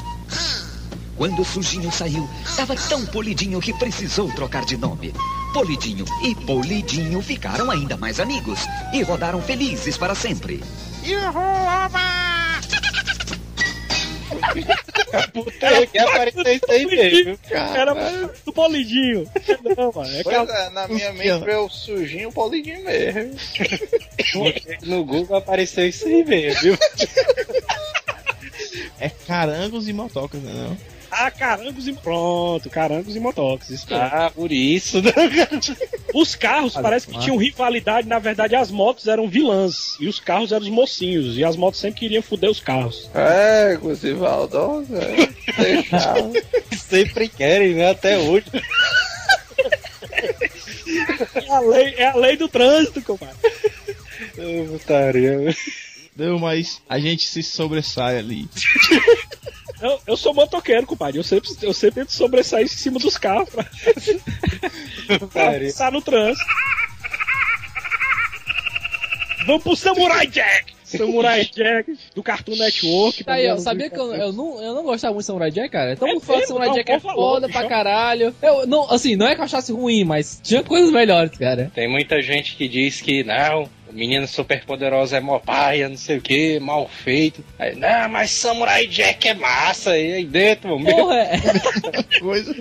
Quando Sujinho saiu, estava tão polidinho que precisou trocar de nome. Polidinho e Polidinho ficaram ainda mais amigos e rodaram felizes para sempre. Puta, que apareceu isso aí mesmo. Era do Polidinho. Não, mano. É que Pois é, na minha mente veio o sujinho o polidinho mesmo. No Google apareceu isso aí mesmo, viu? É carangos e motocas, né? Não? Ah, carangos e pronto, carangos e motocas. Isso. Ah, por isso, né? Os carros parece que tinham rivalidade, na verdade as motos eram vilãs e os carros eram os mocinhos e as motos sempre queriam foder os carros. É, inclusive maldosa. Deixava. Sempre querem, né? Até hoje. É a lei, é a lei do trânsito, compadre. Ô, Putaria. Não, mas a gente se sobressai ali. Eu, eu sou motoqueiro, compadre. Eu sempre, eu sempre tento sobressair em cima dos carros pra, pra passar no trânsito. Vamos pro Samurai Jack! Samurai Jack do Cartoon Network. Tá aí, ó, sabia que eu, eu, não, eu não gostava muito de Samurai Jack, cara? Todo É mundo fala que? Samurai Não, Jack é falou, foda pra caralho. Eu, não, assim, não é que eu achasse ruim, mas tinha coisas melhores, cara. Tem muita gente que diz que não, o menino super poderoso é mó paia, não sei o que, mal feito. Aí, não, mas Samurai Jack é massa. E aí dentro, mano, mesmo, Porra, é. Coisa.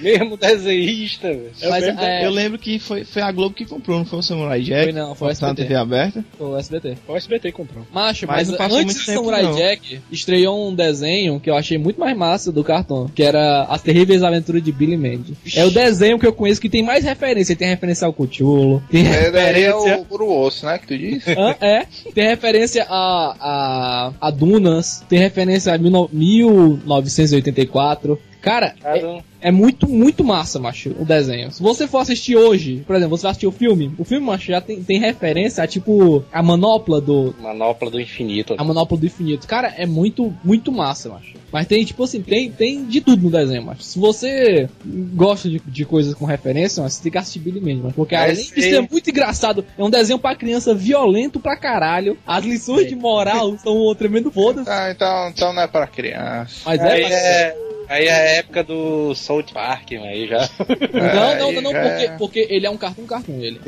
mesmo desenhista, velho. Mas, eu, é, eu lembro que foi, foi a Globo que comprou, não foi o Samurai Jack? Foi não, foi o SBT. TV aberta. o SBT. O SBT comprou. Macho, Mas mas, antes do Samurai não. Jack, estreou um desenho que eu achei muito mais massa do cartão, que era As Terríveis Aventuras de Billy Mandy. É o desenho que eu conheço que tem mais referência. Tem referência ao Cuchulo, tem É, daí é referência... o Guru Osso, né? Que tu disse? Hã? É, tem referência a, a, a Dunas, tem referência a 19- 1984. Cara, é, é muito, muito massa, macho, o desenho. Se você for assistir hoje, por exemplo, você vai assistir o filme, o filme, macho, já tem, tem referência a, tipo, a manopla do... Manopla do infinito. A manopla do infinito. Cara, é muito, muito massa, macho. Mas tem, tipo assim, tem, tem de tudo no desenho, macho. Se você gosta de, de coisas com referência, macho, você tem que assistir Billy Mandy, macho. Porque É, além de ser muito engraçado, é um desenho pra criança violento pra caralho. As lições de moral são um tremendo foda-se. Ah, então, então não é pra criança. Mas é, mas- é, aí é a época do South Park, mano, aí já. Não, não, não, não, porque, já- porque ele é um cartoon cartoon, ele.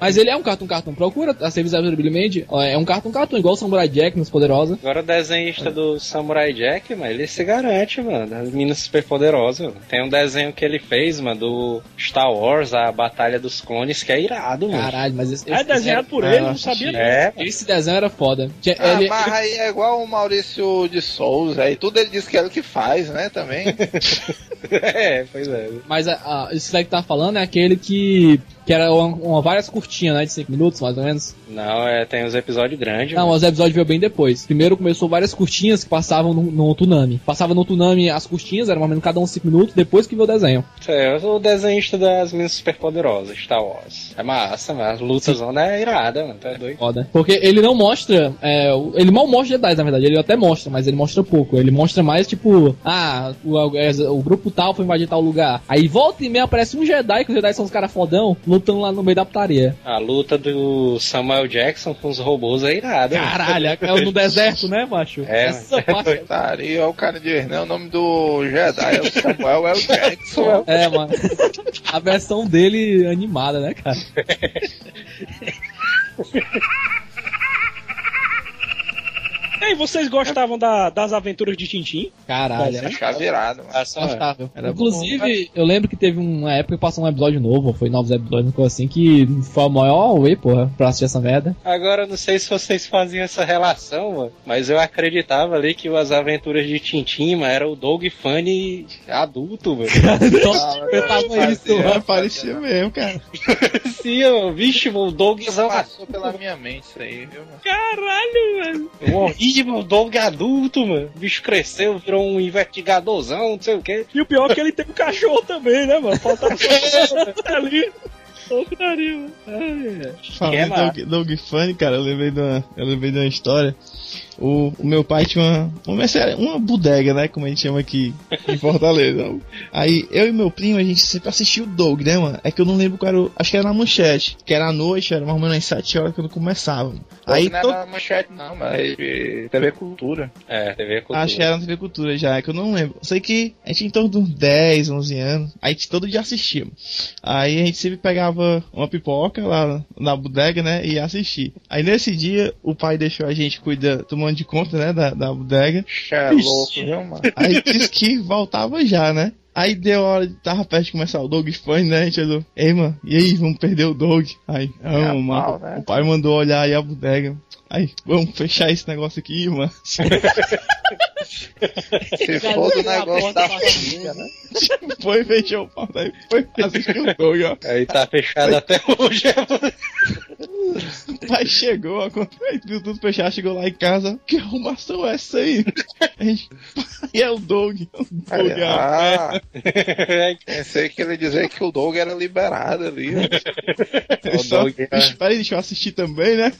Mas ele é um cartoon cartoon. Procura a serviço do Billy Mandy, ó, é um cartoon cartoon, igual o Samurai Jack nos Poderosa. Agora o desenhista do Samurai Jack, mano, ele se garante, mano. Das meninas super poderosas. Tem um desenho que ele fez, mano, do Star Wars, a Batalha dos Clones, que é irado, mano. Caralho, mas esse, É esse desenhado por É, ele, não sabia não. É, esse desenho era foda. Ah, ele- mas aí é igual o Maurício de Souza, aí tudo ele diz que é ele que faz, né, também. é, pois é. Mas a, a, esse daí que tá falando é aquele que. Que era uma, uma- várias curtinhas, né? De 5 minutos, mais ou menos. Não, é, tem os episódios grandes. Não, mano. os episódios veio bem depois. Primeiro começou várias curtinhas que passavam no, no Tsunami. Passava no Tsunami as curtinhas, era mais ou menos cada um 5 minutos, depois que veio o desenho. É, eu sou o desenhista das meninas super poderosas, Star Wars. É massa, mas as lutas zona é irada, mano. Tá doido. Foda. Porque ele não mostra. é, o- ele mal mostra Jedi, na verdade. Ele até mostra, mas ele mostra pouco. Ele mostra mais, tipo, ah, o, o grupo tal foi invadir tal lugar. Aí volta e meia aparece um Jedi, que os Jedi são os caras fodão, lutando lá no meio da putaria. A luta do Samuel Jackson com os robôs é irada. Caralho, é no deserto, né, macho? É, Essa parte. Tá ali, ó, o cara diz, não, o nome do Jedi é o Samuel, é o Jackson. É, mano. A versão dele animada, né, cara? E aí, vocês gostavam da- das aventuras de Tintim? Caralho. É chaveirado, mano. Mano. Gostável. Era Inclusive, eu lembro que teve uma época que passou um episódio novo, foi novos episódios, coisa assim, que foi o maior way, porra, pra assistir essa merda. Agora, eu não sei se vocês faziam essa relação, mano, mas eu acreditava ali que as aventuras de Tintin, mano, era o Dog Funny adulto, velho. Então, eu tava isso, mano. Parecia mesmo, cara. Sim, ó, vixe, mano, o Dogzão Passou pela minha mente isso aí, viu, mano? Caralho, velho. Horrível, o Dog adulto, mano. O bicho cresceu, virou um investigadorzão, não sei o quê. E o pior é que ele tem um cachorro também, né, mano? Faltava só ali. Ai. Falando é, Dog Funny, cara, eu lembrei de uma, eu lembrei de uma história. O, o meu pai tinha uma, uma, mercearia- uma bodega, né? Como a gente chama aqui em Fortaleza. Aí eu e meu primo, a gente sempre assistia o Dog, né, mano? É que eu não lembro qual era o, Acho que era na manchete. Que era à noite, era mais ou menos às 7 horas quando começava. Aí não era manchete não, mas de TV Cultura. É, TV Cultura. Acho que era na TV Cultura já, é que eu não lembro. Eu sei que a gente tinha em torno de uns 10, 11 anos. Aí a gente todo dia assistia. Aí a gente sempre pegava uma pipoca lá na bodega, né? E ia assistir. Aí nesse dia, o pai deixou a gente cuidar, tomando de conta, né? Da, da bodega. É louco, viu, mano? Aí disse que voltava já, né? Aí deu a hora, de- tava perto de começar o Dog Fun, né? A gente ei, mano, e aí, vamos perder o Dog? Aí, É, mal, né? o pai mandou olhar aí a bodega. Aí, vamos fechar esse negócio aqui, mano. Se for do negócio da família, né? Foi, fechou o pau, daí foi assistir o Dog, ó. Aí tá fechado até hoje. O pai chegou, aí viu tudo fechado, chegou lá em casa. Que arrumação é essa aí? A e é o Doug. O Doug é a Ah, pensei que ele dizer que o Doug era liberado ali. ó. fé. Só, Doug, é. Espera aí, deixa eu assistir também, né?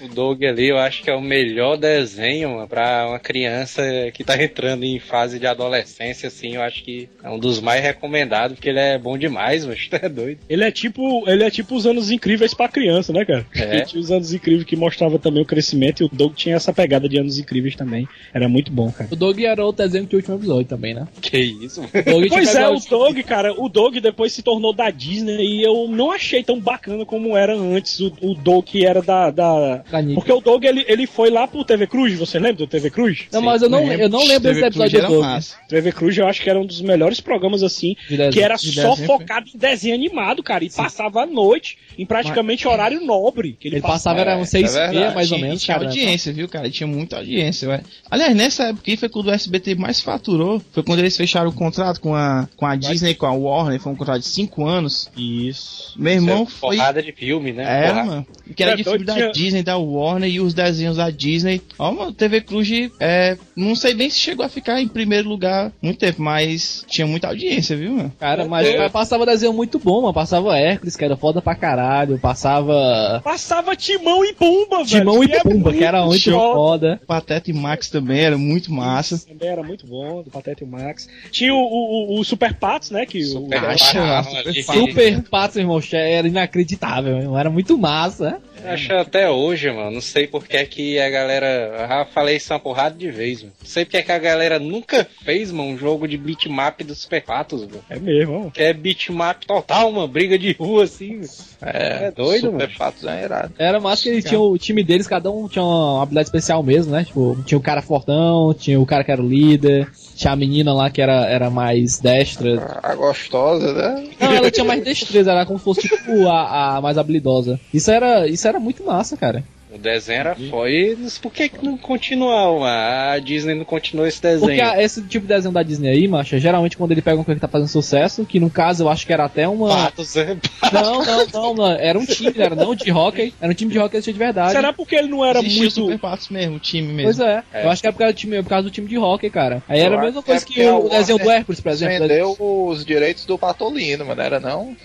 O Dog ali, eu acho que é o melhor desenho mano, pra uma criança que tá entrando em fase de adolescência, assim. Eu acho que é um dos mais recomendados, porque ele é bom demais, mas tá doido. Ele é tipo. Ele é tipo os anos incríveis pra criança, né, cara? É, É. Tinha os anos incríveis que mostrava também o crescimento e o Doug tinha essa pegada de anos incríveis também. Era muito bom, cara. O Doug era o desenho que tinha o último episódio também, né? Que isso? Pois é, o Doug, cara, o Doug depois se tornou da Disney e eu não achei tão bacana como era antes o, o Doug que era da. da... Porque o Doug ele, ele foi lá pro TV Cruz, você lembra do TV Cruz? Não, mas eu não, eu não lembro desse episódio do Doug. TV Cruz eu acho que era um dos melhores programas assim, De que era De só desenho, focado em desenho animado, cara, e passava a noite em praticamente horário nobre. Que ele, Ele passava, era uns seis e meia, mais ou menos, Tinha cara. audiência, viu, cara? Tinha muita audiência, velho. Aliás, nessa época aí foi quando o SBT mais faturou. Foi quando eles fecharam o contrato com a, com a Disney, com a Warner. Foi um contrato de 5 anos. Isso. Meu irmão foi. Porrada de filme, né? É, Porrada. mano. Que era É de filme doido, da Disney, da Warner e os desenhos da Disney. Ó, mano, TV Cruz, é, não sei nem se chegou a ficar em primeiro lugar muito tempo, mas tinha muita audiência, viu, mano? Cara, mas É. passava desenho muito bom, mano. Passava Hércules, que era foda pra caralho. Passava Passava Timão e Pumba, velho. Timão e Pumba, que era muito foda. foda. Pateta e Max também era muito massa. Também era muito bom, do Pateta e o Max. Tinha o, o, o- o Super Patos, né? Que o, Acha, super ali. fácil. Super Patos, irmão, era inacreditável, mano. Era muito massa. Eu Acho até hoje, mano. Não sei por que é que a galera. Eu já falei isso uma porrada de vez, mano. Não sei porque é que a galera nunca fez, mano, um jogo de bitmap dos Super Patos, mano. É mesmo, ó. Que é bitmap total, uma briga de rua assim, mano. É, É doido, Super mano. Fatos é irado. Era massa que eles tinham o time deles, cada um tinha uma habilidade especial mesmo, né? Tipo, tinha o cara fortão, tinha o cara que era o líder, tinha a menina lá que era, era mais destra. A gostosa, né? Não, ela tinha mais destreza, era como se fosse tipo a, a mais habilidosa. Isso era, isso era muito massa, cara. O desenho era foda. E por que que não continuou, mano? A Disney não continuou esse desenho. Porque esse tipo de desenho da Disney aí, macha, geralmente quando ele pega uma coisa que tá fazendo sucesso, que no caso eu acho que era até uma. Patos, é Não, não, não, não. Era um time, não era não de hockey. Era um time de hockey de verdade. Será porque ele não era Existia o muito. Super Patos mesmo, o time mesmo. Pois é. É. Eu acho que é por causa, do time, por causa do time de hockey, cara. Aí era a mesma coisa que que é porque o desenho do Hércules, por exemplo. Vendeu os direitos do Patolino, mano, era não?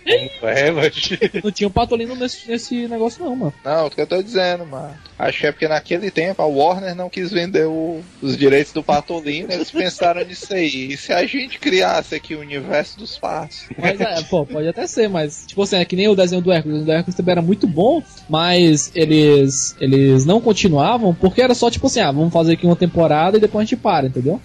É, mas... Não tinha um patolino nesse, nesse negócio, não, mano. Não, o que eu tô dizendo, mano. Acho que é porque naquele tempo a Warner não quis vender o- os direitos do Patolino, eles pensaram nisso aí. E se a gente criasse aqui o universo dos patos? Mas é, pô, pode até ser, mas, tipo assim, é que nem o desenho do Hércules. O desenho do Hércules também era muito bom, mas eles eles não continuavam porque era só tipo assim, ah, vamos fazer aqui uma temporada e depois a gente para, entendeu?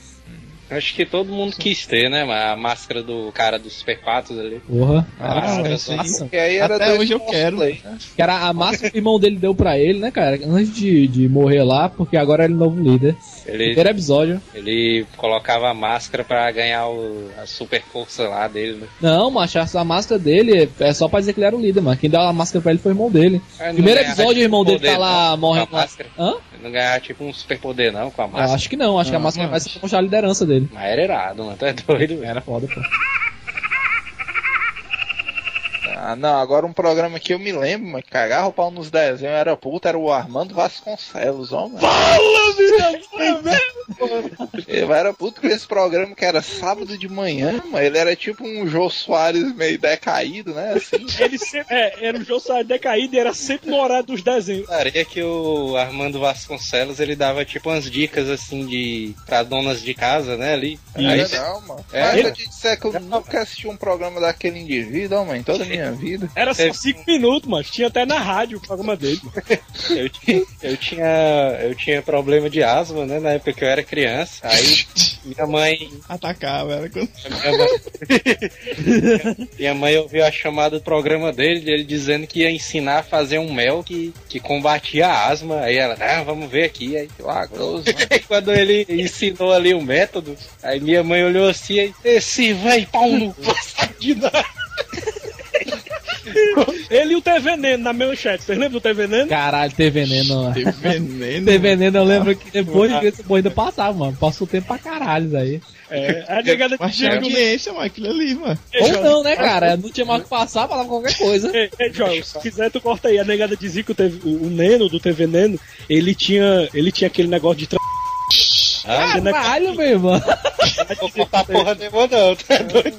Acho que todo mundo quis ter, né? A máscara do cara dos Super Patos ali. Porra. Ah, isso aí. massa. Porque aí era Até hoje eu quero. né? Que era a massa que o irmão dele deu pra ele, né, cara? Antes de, de morrer lá, porque agora ele é o novo líder. Ele, Primeiro episódio. ele colocava a máscara pra ganhar o- a super força lá dele, né? Não, macho, a máscara dele é só pra dizer que ele era o líder, mano. Quem deu a máscara pra ele foi o irmão dele. Ah, Primeiro episódio, o tipo, irmão dele tá lá não, morrendo com a lá. máscara. Hã? Ele não ganhava tipo um super poder não com a máscara. acho que não, acho que a máscara vai ser pra mostrar a liderança dele. Mas era irado, mano. Tu é doido. Era foda, pô. Ah, não, agora um programa que eu me lembro, mas cagava o pau nos desenhos, era puta, era o Armando Vasconcelos, ó, mano. Ele era puto com esse programa que era sábado de manhã, mano. Ele era tipo um Jô Soares meio decaído, né? Assim. Ele sempre, é, era o Jô Soares decaído e era sempre no horário dos desenhos. Parecia que o Armando Vasconcelos ele dava tipo umas dicas assim de pra donas de casa, né, ali. Não Aí, não, mano. É, Mas ele- eu te disser que eu nunca assisti um programa daquele indivíduo, ó, mano, em toda a minha vida. Era só Teve- 5 minutos, mano. Tinha até na rádio o programa dele. eu, tinha, eu tinha eu tinha problema de asma, né, na época que eu era criança. Aí minha mãe Atacava, era quando... minha mãe, minha mãe ouviu a chamada do programa dele, ele dizendo que ia ensinar a fazer um mel que, que combatia a asma. Aí ela, ah, vamos ver aqui. Aí. Aí quando ele ensinou ali o método, aí minha mãe olhou assim e esse vai pau no de nada. Ele e o T Veneno na manchete. Vocês lembram do T Veneno? Caralho, ter veneno. Teve veneno. Ter veneno, eu lembro que depois que esse ainda passava, mano. Passou tempo pra caralho isso aí. É, a negada Mas tinha o audiência, mano, aquilo ali, mano. Ou não, né, cara? Não tinha mais o que passar, falava qualquer coisa. Ei, ei, João, se quiser tu corta aí. A negada dizia que o, TV o, o Neno do T Veneno, ele tinha, ele tinha aquele negócio de tra... Ah, Caralho, meu irmão. não vou contar porra nenhuma não, tá doido?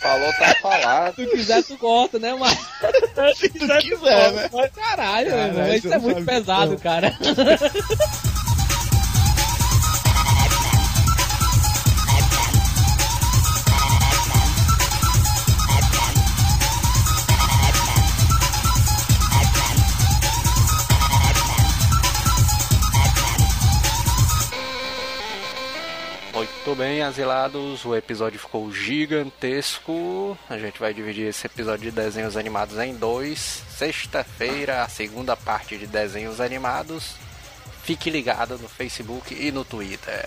Falou, tá falado. Se tu quiser, tu corta, né, mas. Se quiser, tu quiser, corta. né? Caralho. Caralho, Isso é muito pesado, como. cara. Muito bem, asilados, o episódio ficou gigantesco. A gente vai dividir esse episódio de desenhos animados em dois. Sexta-feira, a segunda parte de desenhos animados. Fique ligado no Facebook e no Twitter.